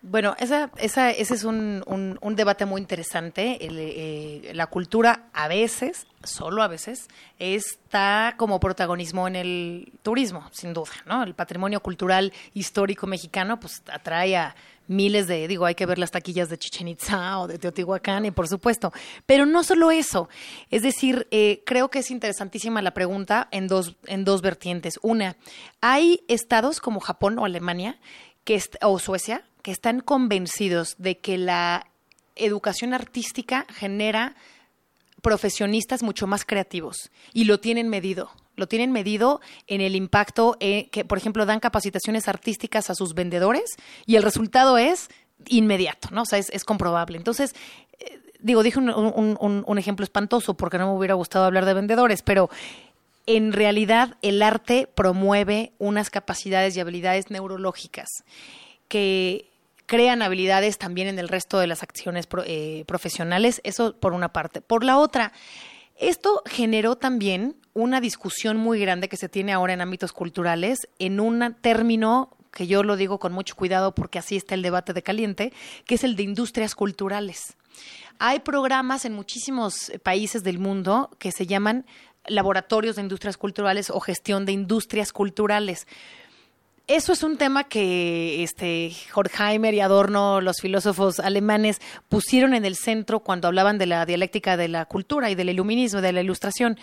Bueno, esa, esa, ese es un, un, debate muy interesante. Eh, la cultura a veces, solo a veces, está como protagonismo en el turismo, sin duda, ¿no? El patrimonio cultural histórico mexicano, pues atrae a miles de, digo, hay que ver las taquillas de Chichen Itza o de Teotihuacán, y por supuesto. Pero no solo eso. Es decir, eh, creo que es interesantísima la pregunta en dos, en dos vertientes. Una, hay estados como Japón o Alemania que o Suecia que están convencidos de que la educación artística genera profesionistas mucho más creativos y lo tienen medido. Lo tienen medido en el impacto eh, que, por ejemplo, dan capacitaciones artísticas a sus vendedores y el resultado es inmediato, ¿no? O sea, es, comprobable. Entonces, eh, digo, dije un, un, ejemplo espantoso porque no me hubiera gustado hablar de vendedores, pero en realidad el arte promueve unas capacidades y habilidades neurológicas que crean habilidades también en el resto de las acciones eh, profesionales, eso por una parte. Por la otra, esto generó también una discusión muy grande que se tiene ahora en ámbitos culturales en un término que yo lo digo con mucho cuidado porque así está el debate de caliente, que es el de industrias culturales. Hay programas en muchísimos países del mundo que se llaman laboratorios de industrias culturales o gestión de industrias culturales eso es un tema que este Horkheimer y Adorno, los filósofos alemanes, pusieron en el centro cuando hablaban de la dialéctica de la cultura y del iluminismo, de la ilustración.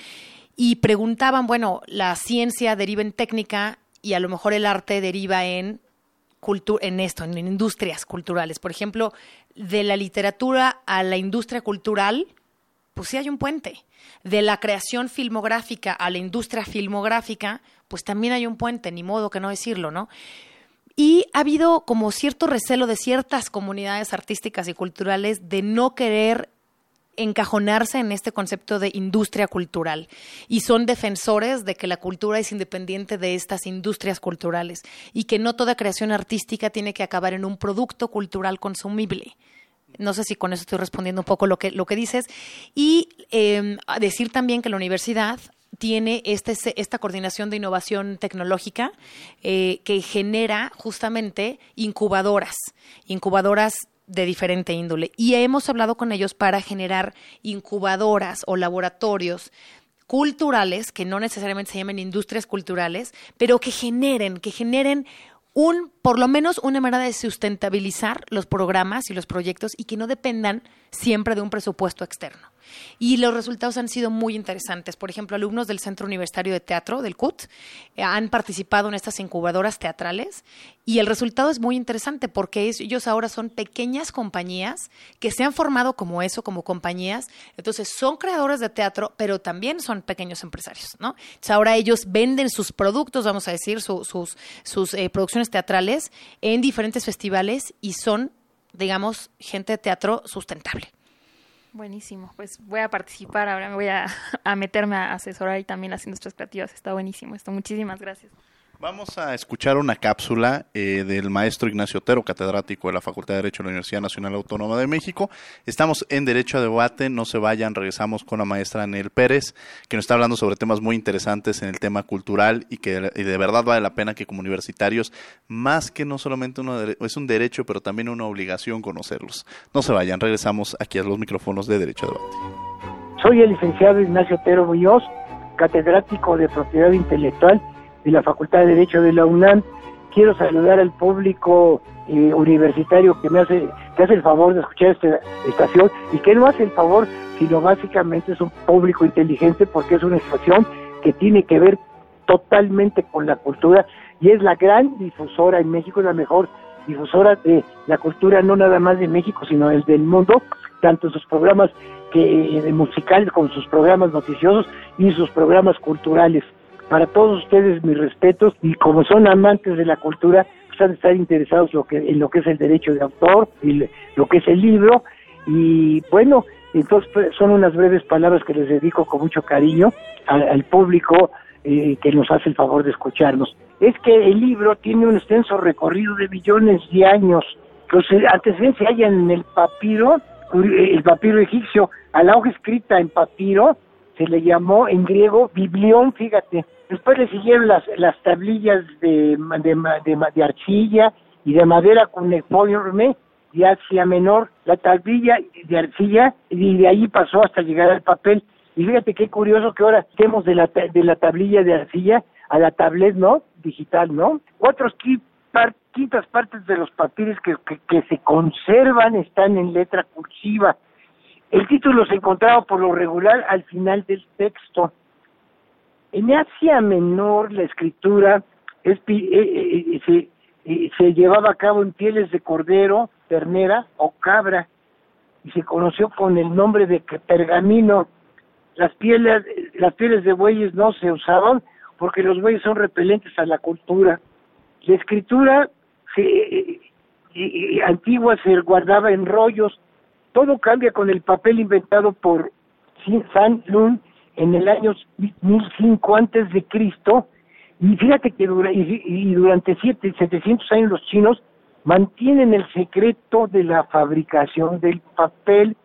Y preguntaban, bueno, la ciencia deriva en técnica y a lo mejor el arte deriva en en esto, en industrias culturales. Por ejemplo, de la literatura a la industria cultural, pues sí hay un puente. De la creación filmográfica a la industria filmográfica, pues también hay un puente, ni modo que no decirlo, ¿no? Y ha habido como cierto recelo de ciertas comunidades artísticas y culturales de no querer encajonarse en este concepto de industria cultural y son defensores de que la cultura es independiente de estas industrias culturales y que no toda creación artística tiene que acabar en un producto cultural consumible. No sé si con eso estoy respondiendo un poco lo que, lo que dices. Y eh, decir también que la universidad tiene este, esta coordinación de innovación tecnológica eh, que genera justamente incubadoras, incubadoras de diferente índole. Y hemos hablado con ellos para generar incubadoras o laboratorios culturales, que no necesariamente se llamen industrias culturales, pero que generen, que generen un, por lo menos una manera de sustentabilizar los programas y los proyectos y que no dependan siempre de un presupuesto externo. Y los resultados han sido muy interesantes. Por ejemplo, alumnos del Centro Universitario de Teatro, del CUT, eh, han participado en estas incubadoras teatrales y el resultado es muy interesante porque ellos ahora son pequeñas compañías que se han formado como eso, como compañías. Entonces, son creadores de teatro, pero también son pequeños empresarios, ¿no? Ahora ellos venden sus productos, vamos a decir, sus, sus eh, producciones teatrales en diferentes festivales y son digamos, gente de teatro sustentable. Buenísimo, pues voy a participar, ahora me voy a, a meterme a asesorar y también las industrias creativas, está buenísimo esto, muchísimas gracias. Vamos a escuchar una cápsula eh, del maestro Ignacio Otero, catedrático de la Facultad de Derecho de la Universidad Nacional Autónoma de México. Estamos en Derecho a Debate, no se vayan, regresamos con la maestra Anel Pérez, que nos está hablando sobre temas muy interesantes en el tema cultural y que de verdad vale la pena que como universitarios, más que no solamente uno es un derecho, pero también una obligación conocerlos. No se vayan, regresamos aquí a los micrófonos de Derecho a Debate. Soy el licenciado Ignacio Otero Muñoz, catedrático de Propiedad Intelectual de la Facultad de Derecho de la UNAM quiero saludar al público eh, universitario que me hace, que hace el favor de escuchar esta estación y que no hace el favor, sino básicamente es un público inteligente porque es una estación que tiene que ver totalmente con la cultura y es la gran difusora en México, la mejor difusora de la cultura no nada más de México, sino el del mundo, tanto sus programas que eh, musicales como sus programas noticiosos y sus programas culturales. Para todos ustedes mis respetos y como son amantes de la cultura, pues han de estar interesados lo que, en lo que es el derecho de autor y lo que es el libro y bueno, entonces pues, son unas breves palabras que les dedico con mucho cariño al, público eh, que nos hace el favor de escucharnos. Es que el libro tiene un extenso recorrido de millones de años. Los antecedentes se hallan en el papiro, el papiro egipcio, a la hoja escrita en papiro, se le llamó en griego biblión, fíjate. Después le siguieron las, las tablillas de, de, de, de arcilla y de madera cuneiforme de Asia Menor, la tablilla de arcilla, y de ahí pasó hasta llegar al papel. Y fíjate qué curioso que ahora estemos de la, de la tablilla de arcilla a la tablet, ¿no? Digital, ¿no? Otros quintas partes de los papiros que, que, se conservan están en letra cursiva. El título se encontraba por lo regular al final del texto. En Asia Menor la escritura es, eh, eh, se, eh, se llevaba a cabo en pieles de cordero, ternera o cabra y se conoció con el nombre de pergamino las pieles, las pieles de bueyes no se usaban porque los bueyes son repelentes a la cultura. La escritura se, antigua se guardaba en rollos. Todo cambia con el papel inventado por San Lun en el año 1005 antes de Cristo. Y fíjate que dura, y, durante siete, 700 años los chinos mantienen el secreto de la fabricación del papel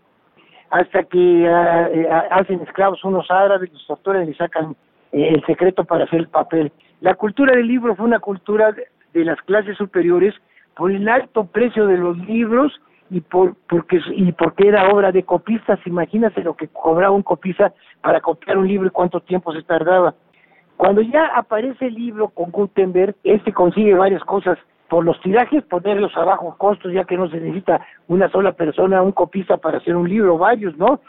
hasta que uh, hacen esclavos unos árabes, los doctores le sacan eh, el secreto para hacer el papel. La cultura del libro fue una cultura de las clases superiores por el alto precio de los libros y por porque y porque era obra de copistas. Imagínate lo que cobraba un copista para copiar un libro y cuánto tiempo se tardaba. Cuando ya aparece el libro con Gutenberg, este consigue varias cosas por los tirajes ponerlos a bajo costos ya que no se necesita una sola persona, un copista para hacer un libro, varios, ¿no?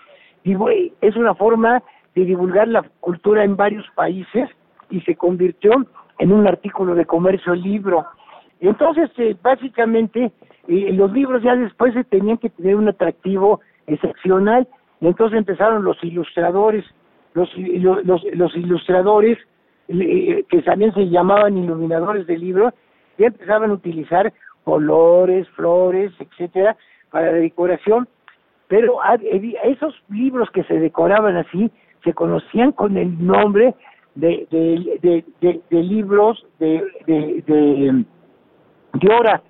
Y es una forma de divulgar la cultura en varios países y se convirtió en un artículo de comercio libro. Entonces, eh, básicamente, eh, los libros ya después se tenían que tener un atractivo excepcional. Y entonces empezaron los ilustradores, los, los, los ilustradores eh, que también se llamaban iluminadores de libros, ya empezaban a utilizar colores, flores, etcétera, para la decoración, pero esos libros que se decoraban así se conocían con el nombre de, de, libros de, de, de, hora,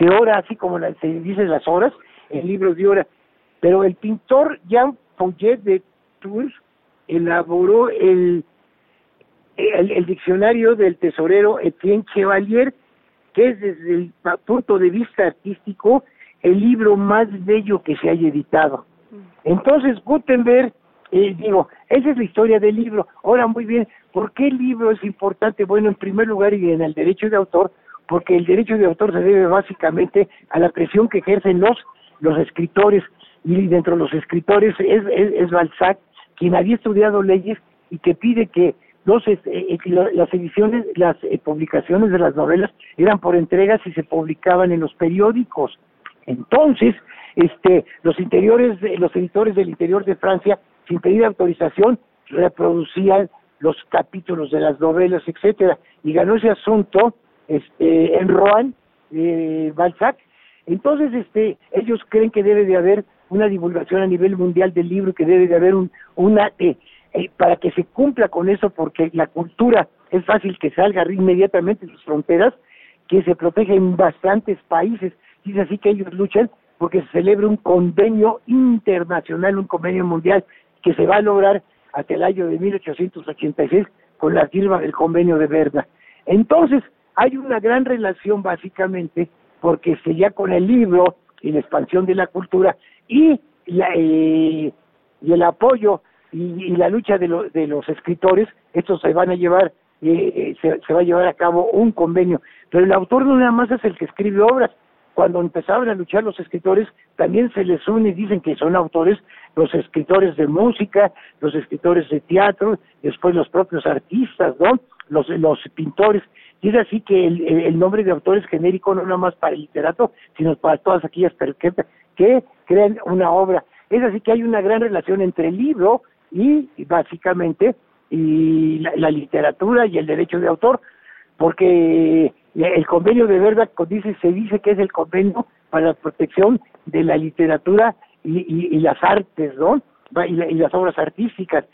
de hora, así como se dice las horas, el libro de hora. Pero el pintor Jean Fouquet de Tours elaboró el, el, el diccionario del tesorero Etienne Chevalier, que es desde el punto de vista artístico el libro más bello que se haya editado. Entonces Gutenberg, eh, digo, esa es la historia del libro. Ahora, muy bien, ¿por qué el libro es importante? Bueno, en primer lugar, y en el derecho de autor, porque el derecho de autor se debe básicamente a la presión que ejercen los, los escritores, y dentro de los escritores es, es, Balzac, quien había estudiado leyes y que pide que entonces, eh, eh las ediciones, las eh, publicaciones de las novelas eran por entregas y se publicaban en los periódicos. Entonces, este, los interiores, los editores del interior de Francia, sin pedir autorización, reproducían los capítulos de las novelas, etcétera, y ganó ese asunto, este, en Rouen, eh, Balzac. Entonces, este, ellos creen que debe de haber una divulgación a nivel mundial del libro, que debe de haber un, una eh, eh, para que se cumpla con eso, porque la cultura es fácil que salga inmediatamente de sus fronteras, que se protege en bastantes países. Y es así que ellos luchan porque se celebre un convenio internacional, un convenio mundial que se va a lograr hasta el año de 1886 con la firma del convenio de Berna. Entonces, hay una gran relación básicamente porque se ya con el libro y la expansión de la cultura y, la, eh, y el apoyo y, la lucha de, lo, de los escritores, estos se van a llevar eh, se, se va a llevar a cabo un convenio. Pero el autor no nada más es el que escribe obras, cuando empezaban a luchar los escritores, también se les une y dicen que son autores los escritores de música, los escritores de teatro, después los propios artistas, ¿no? Los, los pintores. Y es así que el, nombre de autor es genérico no nada más para el literato, sino para todas aquellas que, que crean una obra. Es así que hay una gran relación entre el libro y, básicamente, y la literatura y el derecho de autor, porque el convenio de verdad dice, se dice que es el convenio para la protección de la literatura y, las artes, ¿no? Y, las obras artísticas.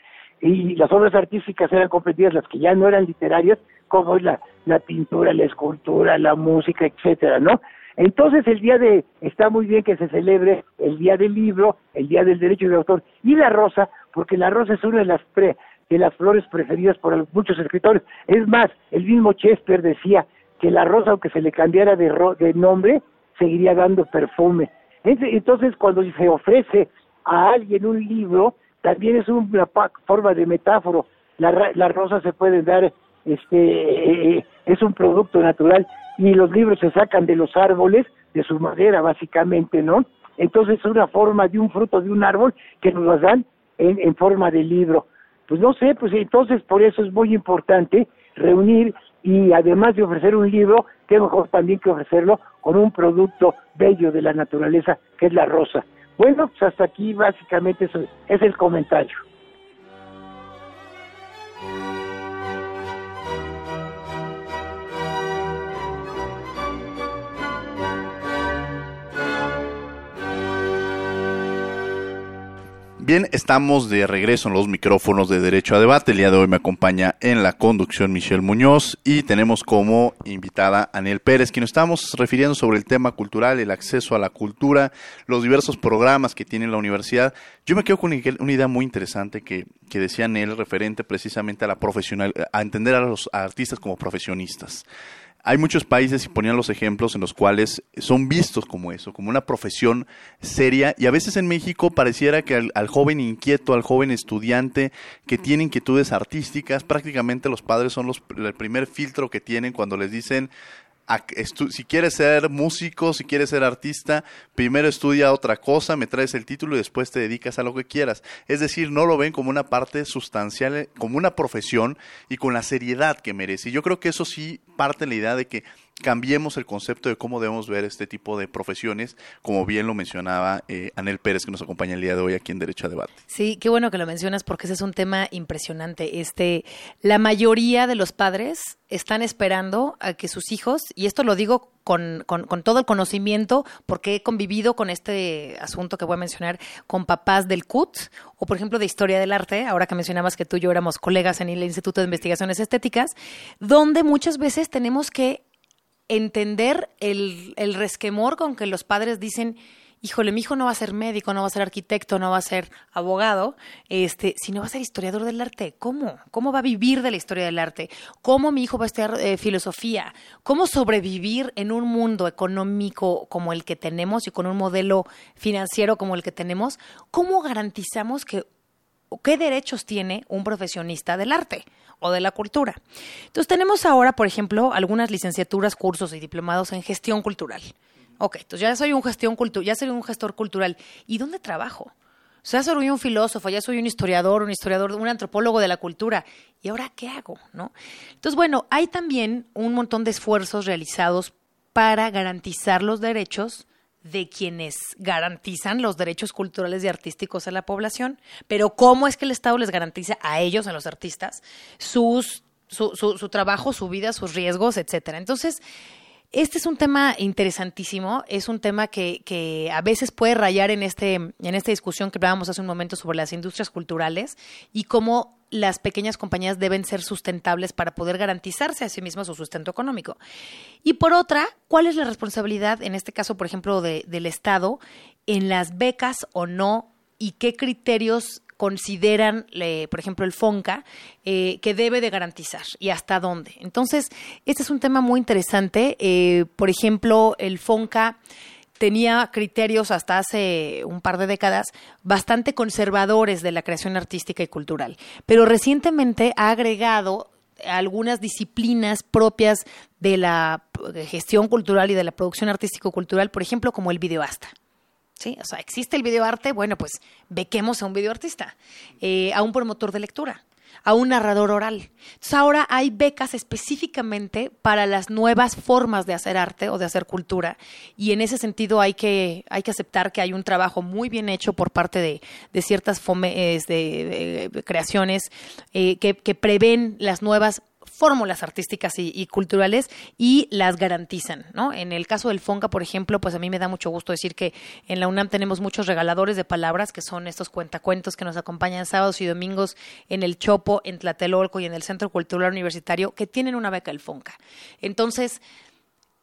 Y las obras artísticas eran comprendidas las que ya no eran literarias, como es la, la pintura, la escultura, la música, etcétera, ¿no? Entonces el día de, está muy bien que se celebre el día del libro, el día del derecho de autor y la rosa, porque la rosa es una de las pre, de las flores preferidas por muchos escritores. Es más, el mismo Chester decía que la rosa, aunque se le cambiara de, de nombre, seguiría dando perfume. Entonces, cuando se ofrece a alguien un libro, también es una forma de metáforo. La, la rosa se puede dar, este, eh, es un producto natural y los libros se sacan de los árboles, de su madera, básicamente, ¿no? Entonces, es una forma de un fruto de un árbol que nos lo dan en, en forma de libro. Pues no sé, pues entonces por eso es muy importante reunir y además de ofrecer un libro, qué mejor también que ofrecerlo con un producto bello de la naturaleza que es la rosa. Bueno, pues hasta aquí básicamente eso es el comentario. Bien, estamos de regreso en los micrófonos de Derecho a Debate. El día de hoy me acompaña en la conducción Michelle Muñoz y tenemos como invitada a Anel Pérez, quien estamos refiriendo sobre el tema cultural, el acceso a la cultura, los diversos programas que tiene la universidad. Yo me quedo con una idea muy interesante que, que decía Anel referente precisamente a la profesional, a entender a los artistas como profesionistas hay muchos países, y ponían los ejemplos, en los cuales son vistos como eso, como una profesión seria, y a veces en México pareciera que al, joven inquieto, al joven estudiante que tiene inquietudes artísticas, prácticamente los padres son los, el primer filtro que tienen cuando les dicen, si quieres ser músico, si quieres ser artista, primero estudia otra cosa, me traes el título y después te dedicas a lo que quieras. Es decir, no lo ven como una parte sustancial, como una profesión y con la seriedad que merece. Y yo creo que eso sí parte de la idea de que cambiemos el concepto de cómo debemos ver este tipo de profesiones, como bien lo mencionaba eh, Anel Pérez, que nos acompaña el día de hoy aquí en Derecho a Debate. Sí, qué bueno que lo mencionas porque ese es un tema impresionante. Este, la mayoría de los padres están esperando a que sus hijos, y esto lo digo con, con, con, todo el conocimiento, porque he convivido con este asunto que voy a mencionar con papás del CUT, o por ejemplo de Historia del Arte, ahora que mencionabas que tú y yo éramos colegas en el Instituto de Investigaciones Estéticas, donde muchas veces tenemos que entender el, el resquemor con que los padres dicen, híjole, mi hijo no va a ser médico, no va a ser arquitecto, no va a ser abogado, este, sino va a ser historiador del arte. ¿Cómo? ¿Cómo va a vivir de la historia del arte? ¿Cómo mi hijo va a estudiar eh, filosofía? ¿Cómo sobrevivir en un mundo económico como el que tenemos y con un modelo financiero como el que tenemos? ¿Cómo garantizamos que qué derechos tiene un profesionista del arte? o de la cultura. Entonces tenemos ahora, por ejemplo, algunas licenciaturas, cursos y diplomados en gestión cultural. Ok, entonces ya soy un gestión ya soy un gestor cultural. ¿Y dónde trabajo? O sea, soy un filósofo, ya soy un historiador, un historiador, un antropólogo de la cultura. ¿Y ahora qué hago? ¿No? Entonces, bueno, hay también un montón de esfuerzos realizados para garantizar los derechos de quienes garantizan los derechos culturales y artísticos a la población, pero cómo es que el Estado les garantiza a ellos, a los artistas, sus, su, su, su trabajo, su vida, sus riesgos, etcétera. Entonces, este es un tema interesantísimo, es un tema que, que, a veces puede rayar en, este, en esta discusión que hablábamos hace un momento sobre las industrias culturales y cómo las pequeñas compañías deben ser sustentables para poder garantizarse a sí mismas su sustento económico. Y por otra, ¿cuál es la responsabilidad, en este caso, por ejemplo, de, del Estado, en las becas o no y qué criterios consideran, por ejemplo, el FONCA, eh, que debe de garantizar y hasta dónde. Entonces, este es un tema muy interesante. Eh, por ejemplo, el FONCA tenía criterios hasta hace un par de décadas bastante conservadores de la creación artística y cultural, pero recientemente ha agregado algunas disciplinas propias de la gestión cultural y de la producción artístico-cultural, por ejemplo, como el videoasta. ¿Sí? O sea, existe el videoarte, bueno, pues bequemos a un videoartista, eh, a un promotor de lectura, a un narrador oral. Entonces ahora hay becas específicamente para las nuevas formas de hacer arte o de hacer cultura y en ese sentido hay que, hay que aceptar que hay un trabajo muy bien hecho por parte de, de ciertas de, de creaciones eh, que, que prevén las nuevas fórmulas artísticas y, culturales y las garantizan, ¿no? En el caso del Fonca, por ejemplo, pues a mí me da mucho gusto decir que en la UNAM tenemos muchos regaladores de palabras, que son estos cuentacuentos que nos acompañan sábados y domingos en el Chopo, en Tlatelolco y en el Centro Cultural Universitario, que tienen una beca del Fonca. Entonces,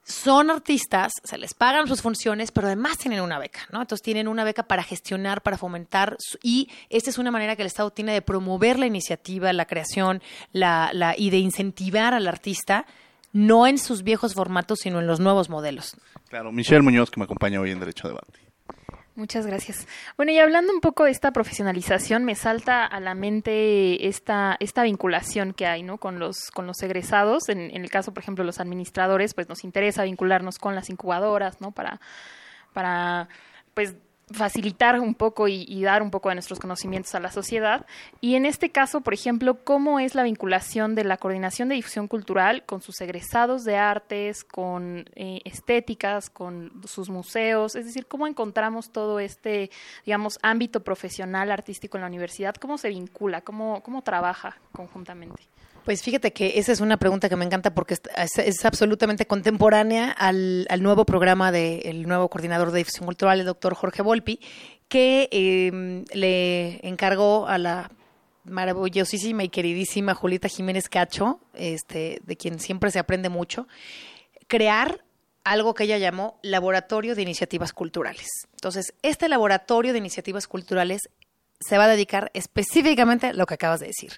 son artistas, se les pagan sus funciones, pero además tienen una beca, ¿no? Entonces tienen una beca para gestionar, para fomentar, y esta es una manera que el Estado tiene de promover la iniciativa, la creación, la, la, y de incentivar al artista, no en sus viejos formatos, sino en los nuevos modelos. Claro, Michelle Muñoz, que me acompaña hoy en Derecho a Debate. Muchas gracias. Bueno, y hablando un poco de esta profesionalización, me salta a la mente esta, esta vinculación que hay, ¿no? Con los, con los egresados. En, en el caso, por ejemplo, los administradores, pues nos interesa vincularnos con las incubadoras, ¿no? Para, para pues facilitar un poco y, dar un poco de nuestros conocimientos a la sociedad. Y en este caso, por ejemplo, ¿cómo es la vinculación de la coordinación de difusión cultural con sus egresados de artes, con eh, estéticas, con sus museos? Es decir, ¿cómo encontramos todo este, digamos, ámbito profesional artístico en la universidad? ¿Cómo se vincula? ¿Cómo, cómo trabaja conjuntamente? Pues fíjate que esa es una pregunta que me encanta porque es, absolutamente contemporánea al, al nuevo programa del nuevo coordinador de difusión cultural, el doctor Jorge Volpi, que eh, le encargó a la maravillosísima y queridísima Julieta Jiménez Cacho, este, de quien siempre se aprende mucho, crear algo que ella llamó Laboratorio de Iniciativas Culturales. Entonces, este laboratorio de iniciativas culturales se va a dedicar específicamente a lo que acabas de decir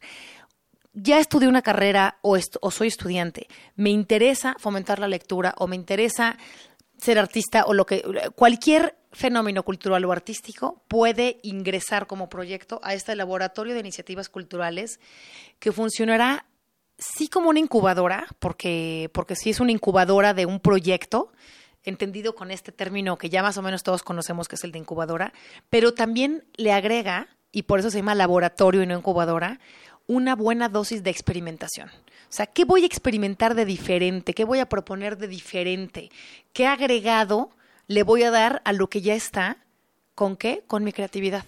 ya estudié una carrera o, soy estudiante, me interesa fomentar la lectura o me interesa ser artista o lo que cualquier fenómeno cultural o artístico puede ingresar como proyecto a este laboratorio de iniciativas culturales que funcionará sí como una incubadora, porque, porque sí es una incubadora de un proyecto, entendido con este término que ya más o menos todos conocemos que es el de incubadora, pero también le agrega, y por eso se llama laboratorio y no incubadora, una buena dosis de experimentación. O sea, ¿qué voy a experimentar de diferente? ¿Qué voy a proponer de diferente? ¿Qué agregado le voy a dar a lo que ya está? ¿Con qué? Con mi creatividad.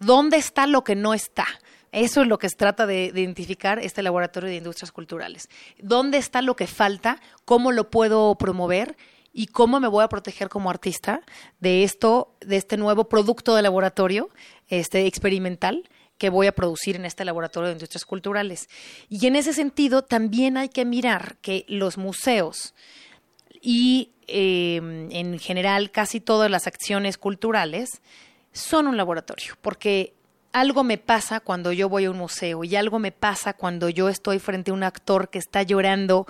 ¿Dónde está lo que no está? Eso es lo que se trata de, de identificar este laboratorio de industrias culturales. ¿Dónde está lo que falta? ¿Cómo lo puedo promover? ¿Y cómo me voy a proteger como artista de esto, de este nuevo producto de laboratorio, este experimental, que voy a producir en este laboratorio de industrias culturales? Y en ese sentido, también hay que mirar que los museos y eh, en general casi todas las acciones culturales son un laboratorio, porque algo me pasa cuando yo voy a un museo y algo me pasa cuando yo estoy frente a un actor que está llorando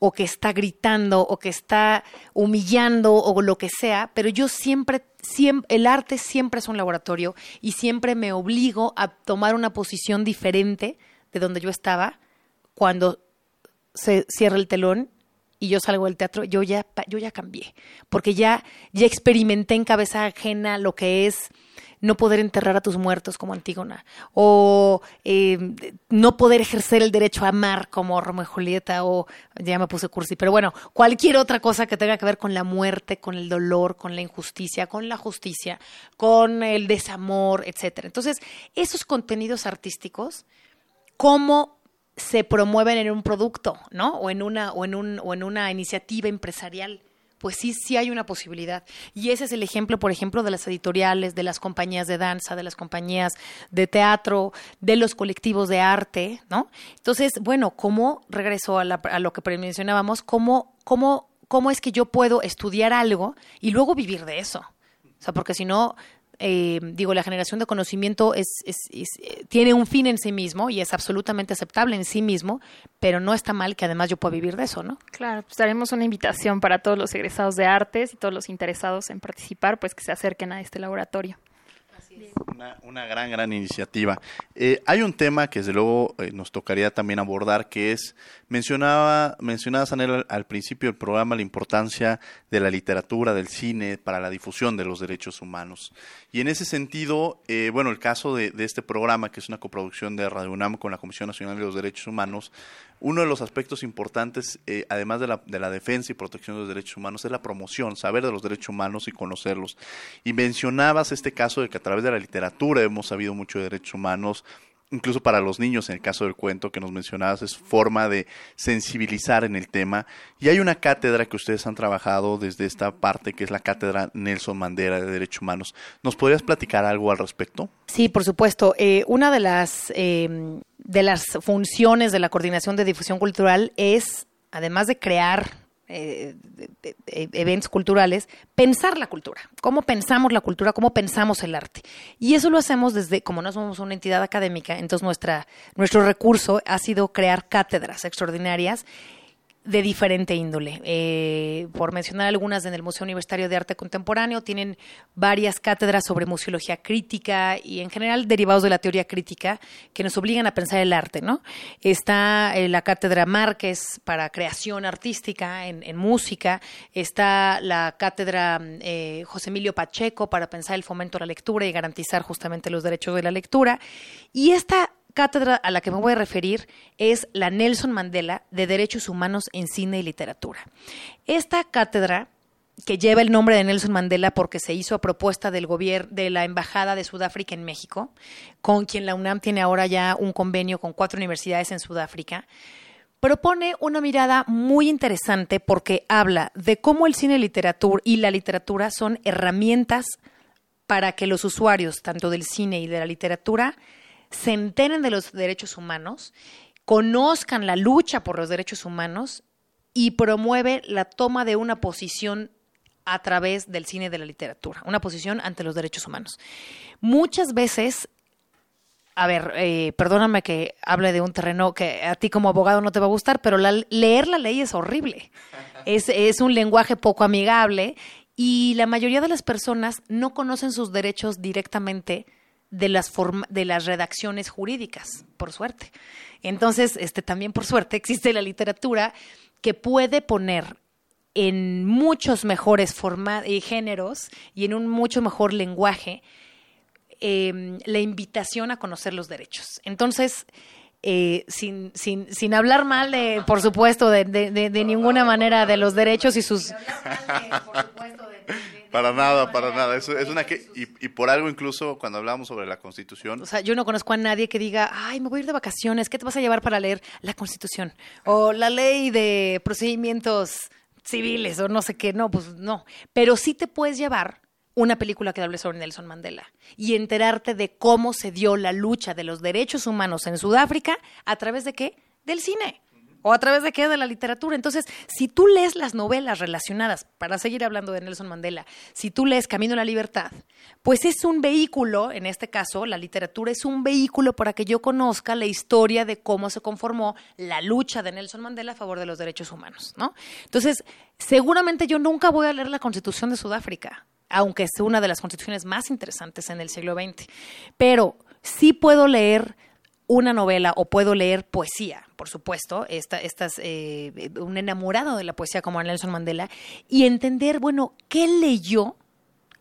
o que está gritando o que está humillando o lo que sea, pero yo siempre, siempre, el arte siempre es un laboratorio y siempre me obligo a tomar una posición diferente de donde yo estaba cuando se cierra el telón y yo salgo del teatro, yo ya, yo ya cambié, porque ya, ya experimenté en cabeza ajena lo que es no poder enterrar a tus muertos como Antígona, o eh, no poder ejercer el derecho a amar como Romeo y Julieta, o ya me puse cursi, pero bueno, cualquier otra cosa que tenga que ver con la muerte, con el dolor, con la injusticia, con la justicia, con el desamor, etcétera. Entonces, esos contenidos artísticos, ¿cómo se promueven en un producto, ¿no? O en una, o en un, o en una iniciativa empresarial. Pues sí, sí hay una posibilidad. Y ese es el ejemplo, por ejemplo, de las editoriales, de las compañías de danza, de las compañías de teatro, de los colectivos de arte, ¿no? Entonces, bueno, ¿cómo, regreso a, la, lo que mencionábamos, cómo, cómo, cómo es que yo puedo estudiar algo y luego vivir de eso? O sea, porque si no, eh, digo, la generación de conocimiento es, es, eh, tiene un fin en sí mismo y es absolutamente aceptable en sí mismo, pero no está mal que además yo pueda vivir de eso, ¿no? Claro, pues haremos una invitación para todos los egresados de artes y todos los interesados en participar, pues que se acerquen a este laboratorio. Una, una gran, gran iniciativa. Eh, hay un tema que desde luego eh, nos tocaría también abordar, que es, mencionaba, mencionaba Sanel al, al principio del programa la importancia de la literatura, del cine, para la difusión de los derechos humanos. Y en ese sentido, eh, bueno, el caso de, de este programa, que es una coproducción de Radio UNAM con la Comisión Nacional de los Derechos Humanos, uno de los aspectos importantes, eh, además de la, de la defensa y protección de los derechos humanos, es la promoción, saber de los derechos humanos y conocerlos. Y mencionabas este caso de que a través de la literatura hemos sabido mucho de derechos humanos, incluso para los niños, en el caso del cuento que nos mencionabas, es forma de sensibilizar en el tema. Y hay una cátedra que ustedes han trabajado desde esta parte, que es la cátedra Nelson Mandela de Derechos Humanos. ¿Nos podrías platicar algo al respecto? Sí, por supuesto. Eh, una de las, eh, de las funciones de la Coordinación de Difusión Cultural es, además de crear eh, eventos culturales, pensar la cultura, cómo pensamos la cultura, cómo pensamos el arte. Y eso lo hacemos desde, como no somos una entidad académica, entonces nuestra, nuestro recurso ha sido crear cátedras extraordinarias de diferente índole. Eh, por mencionar algunas, en el Museo Universitario de Arte Contemporáneo tienen varias cátedras sobre museología crítica y en general derivados de la teoría crítica que nos obligan a pensar el arte. ¿no? Está eh, la cátedra Márquez para creación artística en, música, está la cátedra eh, José Emilio Pacheco para pensar el fomento a la lectura y garantizar justamente los derechos de la lectura. Y esta cátedra a la que me voy a referir es la Nelson Mandela de Derechos Humanos en Cine y Literatura. Esta cátedra que lleva el nombre de Nelson Mandela porque se hizo a propuesta del gobierno de la embajada de Sudáfrica en México, con quien la UNAM tiene ahora ya un convenio con cuatro universidades en Sudáfrica propone una mirada muy interesante porque habla de cómo el cine literatura y la literatura son herramientas para que los usuarios, tanto del cine y de la literatura, se enteren de los derechos humanos, conozcan la lucha por los derechos humanos y promueve la toma de una posición a través del cine y de la literatura, una posición ante los derechos humanos. Muchas veces a ver, eh, perdóname que hable de un terreno que a ti como abogado no te va a gustar, pero leer la ley es horrible. Es, es un lenguaje poco amigable y la mayoría de las personas no conocen sus derechos directamente de las, de las redacciones jurídicas, por suerte. Entonces, este, también por suerte existe la literatura que puede poner en muchos mejores forma- eh, géneros y en un mucho mejor lenguaje eh, la invitación a conocer los derechos. Entonces, eh, sin, sin, sin hablar mal, de, por supuesto, de, de, de- de ninguna manera de los derechos y sus... Para nada, para nada. Eso es una que y, y por algo incluso cuando hablamos sobre la Constitución, O sea, yo no conozco a nadie que diga, ay, me voy a ir de vacaciones, ¿qué te vas a llevar para leer la Constitución? O la ley de procedimientos civiles o no sé qué. No, pues no. Pero sí te puedes llevar una película que hable sobre Nelson Mandela y enterarte de cómo se dio la lucha de los derechos humanos en Sudáfrica a través de qué? Del cine. ¿O a través de qué? De la literatura. Entonces, si tú lees las novelas relacionadas, para seguir hablando de Nelson Mandela, si tú lees Camino a la Libertad, pues es un vehículo, en este caso, la literatura es un vehículo para que yo conozca la historia de cómo se conformó la lucha de Nelson Mandela a favor de los derechos humanos, ¿no? Entonces, seguramente yo nunca voy a leer la Constitución de Sudáfrica, aunque es una de las constituciones más interesantes en el siglo XX, pero sí puedo leer una novela o puedo leer poesía, por supuesto, esta, estas, eh, un enamorado de la poesía como Nelson Mandela, y entender, bueno, ¿qué leyó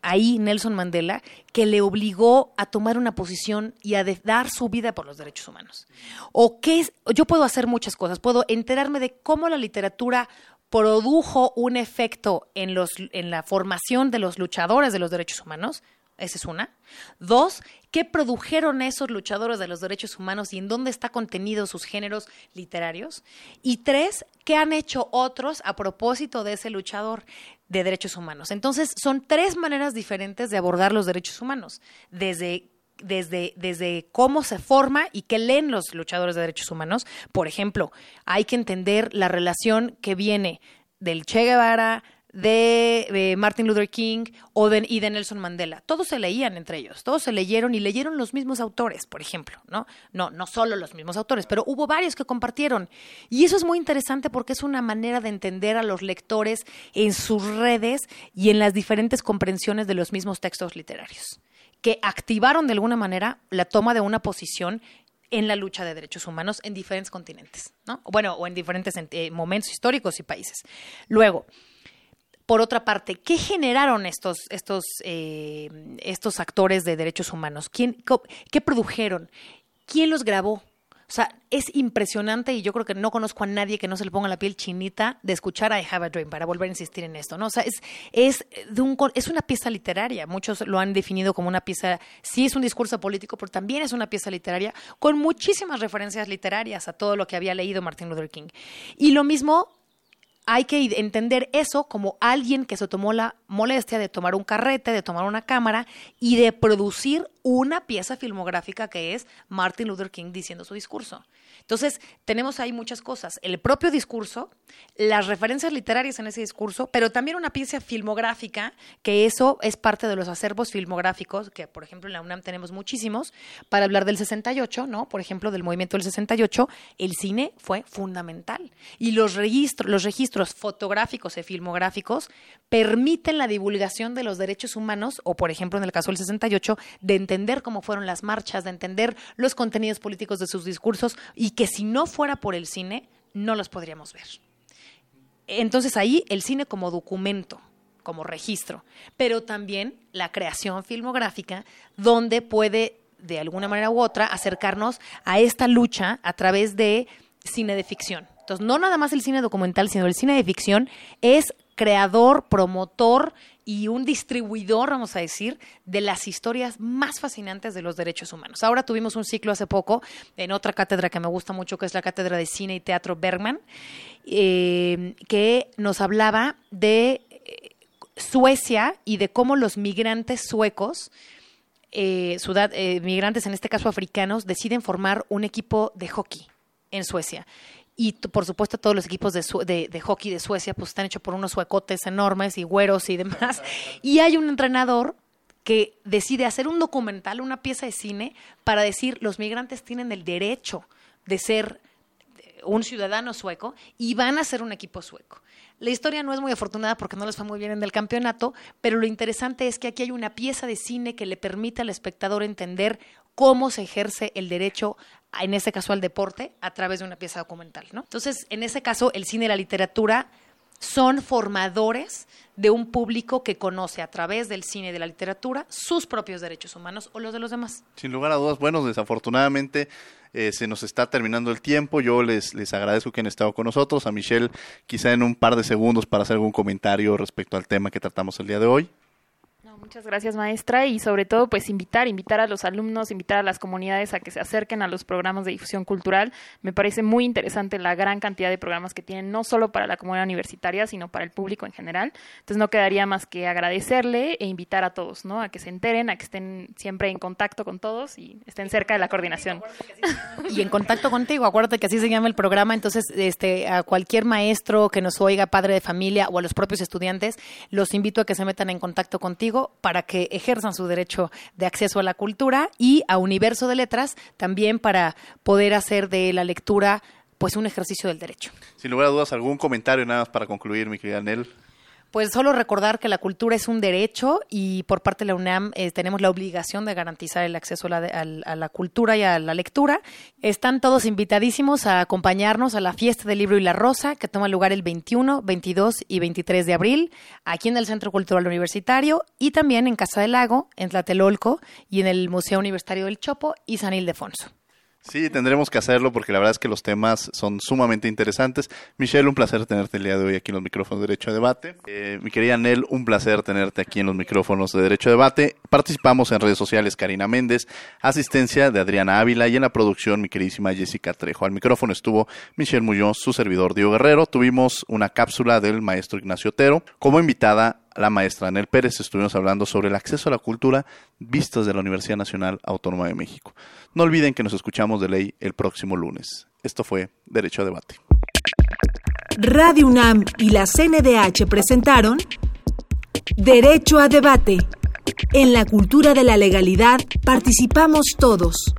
ahí Nelson Mandela que le obligó a tomar una posición y a dar su vida por los derechos humanos? O qué es, yo puedo hacer muchas cosas, puedo enterarme de cómo la literatura produjo un efecto en, los, en la formación de los luchadores de los derechos humanos, esa es una. Dos, ¿qué produjeron esos luchadores de los derechos humanos y en dónde está contenido sus géneros literarios? Y tres, ¿qué han hecho otros a propósito de ese luchador de derechos humanos? Entonces, son tres maneras diferentes de abordar los derechos humanos, desde desde, desde cómo se forma y qué leen los luchadores de derechos humanos. Por ejemplo, hay que entender la relación que viene del Che Guevara, de eh, Martin Luther King o y de Nelson Mandela. Todos se leían entre ellos, todos se leyeron y leyeron los mismos autores, por ejemplo, ¿no? No, no solo los mismos autores, pero hubo varios que compartieron. Y eso es muy interesante porque es una manera de entender a los lectores en sus redes y en las diferentes comprensiones de los mismos textos literarios que activaron de alguna manera la toma de una posición en la lucha de derechos humanos en diferentes continentes, ¿no? Bueno, o en diferentes eh, momentos históricos y países. Luego, por otra parte, ¿qué generaron estos, estos, eh, estos actores de derechos humanos? ¿Quién, ¿Qué produjeron? ¿Quién los grabó? O sea, es impresionante y yo creo que no conozco a nadie que no se le ponga la piel chinita de escuchar I Have a Dream para volver a insistir en esto, ¿no? O sea, es, es, de un, es una pieza literaria. Muchos lo han definido como una pieza, sí es un discurso político, pero también es una pieza literaria con muchísimas referencias literarias a todo lo que había leído Martin Luther King. Y lo mismo hay que entender eso como alguien que se tomó la molestia de tomar un carrete, de tomar una cámara y de producir una pieza filmográfica que es Martin Luther King diciendo su discurso. Entonces, tenemos ahí muchas cosas. El propio discurso, las referencias literarias en ese discurso, pero también una pieza filmográfica, que eso es parte de los acervos filmográficos, que por ejemplo en la UNAM tenemos muchísimos, para hablar del 68, ¿no? Por ejemplo, del movimiento del 68, el cine fue fundamental. Y los registros, los registros fotográficos y filmográficos permiten la divulgación de los derechos humanos, o por ejemplo en el caso del 68, de entender cómo fueron las marchas, de entender los contenidos políticos de sus discursos y que si no fuera por el cine, no los podríamos ver. Entonces ahí el cine como documento, como registro, pero también la creación filmográfica, donde puede de alguna manera u otra acercarnos a esta lucha a través de cine de ficción. Entonces, no nada más el cine documental, sino el cine de ficción es creador, promotor y un distribuidor, vamos a decir, de las historias más fascinantes de los derechos humanos. Ahora tuvimos un ciclo hace poco en otra cátedra que me gusta mucho, que es la cátedra de cine y teatro Bergman, eh, que nos hablaba de eh, Suecia y de cómo los migrantes suecos, eh, migrantes en este caso africanos, deciden formar un equipo de hockey en Suecia y por supuesto todos los equipos de, de, hockey de Suecia pues están hechos por unos suecotes enormes y güeros y demás. Y hay un entrenador que decide hacer un documental, una pieza de cine, para decir los migrantes tienen el derecho de ser un ciudadano sueco y van a ser un equipo sueco. La historia no es muy afortunada porque no les fue muy bien en el campeonato, pero lo interesante es que aquí hay una pieza de cine que le permite al espectador entender cómo se ejerce el derecho en ese caso al deporte, a través de una pieza documental. ¿no? Entonces, en ese caso, el cine y la literatura son formadores de un público que conoce a través del cine y de la literatura sus propios derechos humanos o los de los demás. Sin lugar a dudas, bueno, desafortunadamente eh, se nos está terminando el tiempo. Yo les, les agradezco que han estado con nosotros. A Michelle, quizá en un par de segundos para hacer algún comentario respecto al tema que tratamos el día de hoy. Muchas gracias, maestra, y sobre todo, pues invitar, invitar a los alumnos, invitar a las comunidades a que se acerquen a los programas de difusión cultural. Me parece muy interesante la gran cantidad de programas que tienen, no solo para la comunidad universitaria, sino para el público en general. Entonces, no quedaría más que agradecerle e invitar a todos, ¿no? A que se enteren, a que estén siempre en contacto con todos y estén cerca de la coordinación. Y en contacto contigo, acuérdate que así se llama el programa. Entonces, este, a cualquier maestro que nos oiga, padre de familia o a los propios estudiantes, los invito a que se metan en contacto contigo para que ejerzan su derecho de acceso a la cultura y a Universo de Letras también para poder hacer de la lectura pues un ejercicio del derecho. Sin lugar a dudas, algún comentario nada más para concluir, mi querida Nel. Pues solo recordar que la cultura es un derecho y por parte de la UNAM eh, tenemos la obligación de garantizar el acceso a la, cultura y a la lectura. Están todos invitadísimos a acompañarnos a la fiesta del libro y la rosa que toma lugar el 21, 22 y 23 de abril aquí en el Centro Cultural Universitario y también en Casa del Lago, en Tlatelolco y en el Museo Universitario del Chopo y San Ildefonso. Sí, tendremos que hacerlo porque la verdad es que los temas son sumamente interesantes. Michelle, un placer tenerte el día de hoy aquí en los micrófonos de Derecho a Debate. Eh, mi querida Nel, un placer tenerte aquí en los micrófonos de Derecho a Debate. Participamos en redes sociales Karina Méndez, asistencia de Adriana Ávila y en la producción mi queridísima Jessica Trejo. Al micrófono estuvo Michelle Muñoz, su servidor Diego Guerrero. Tuvimos una cápsula del maestro Ignacio Otero. Como invitada la maestra Anel Pérez estuvimos hablando sobre el acceso a la cultura vistas de la Universidad Nacional Autónoma de México. No olviden que nos escuchamos de ley el próximo lunes. Esto fue Derecho a Debate. Radio UNAM y la CNDH presentaron Derecho a Debate. En la cultura de la legalidad participamos todos.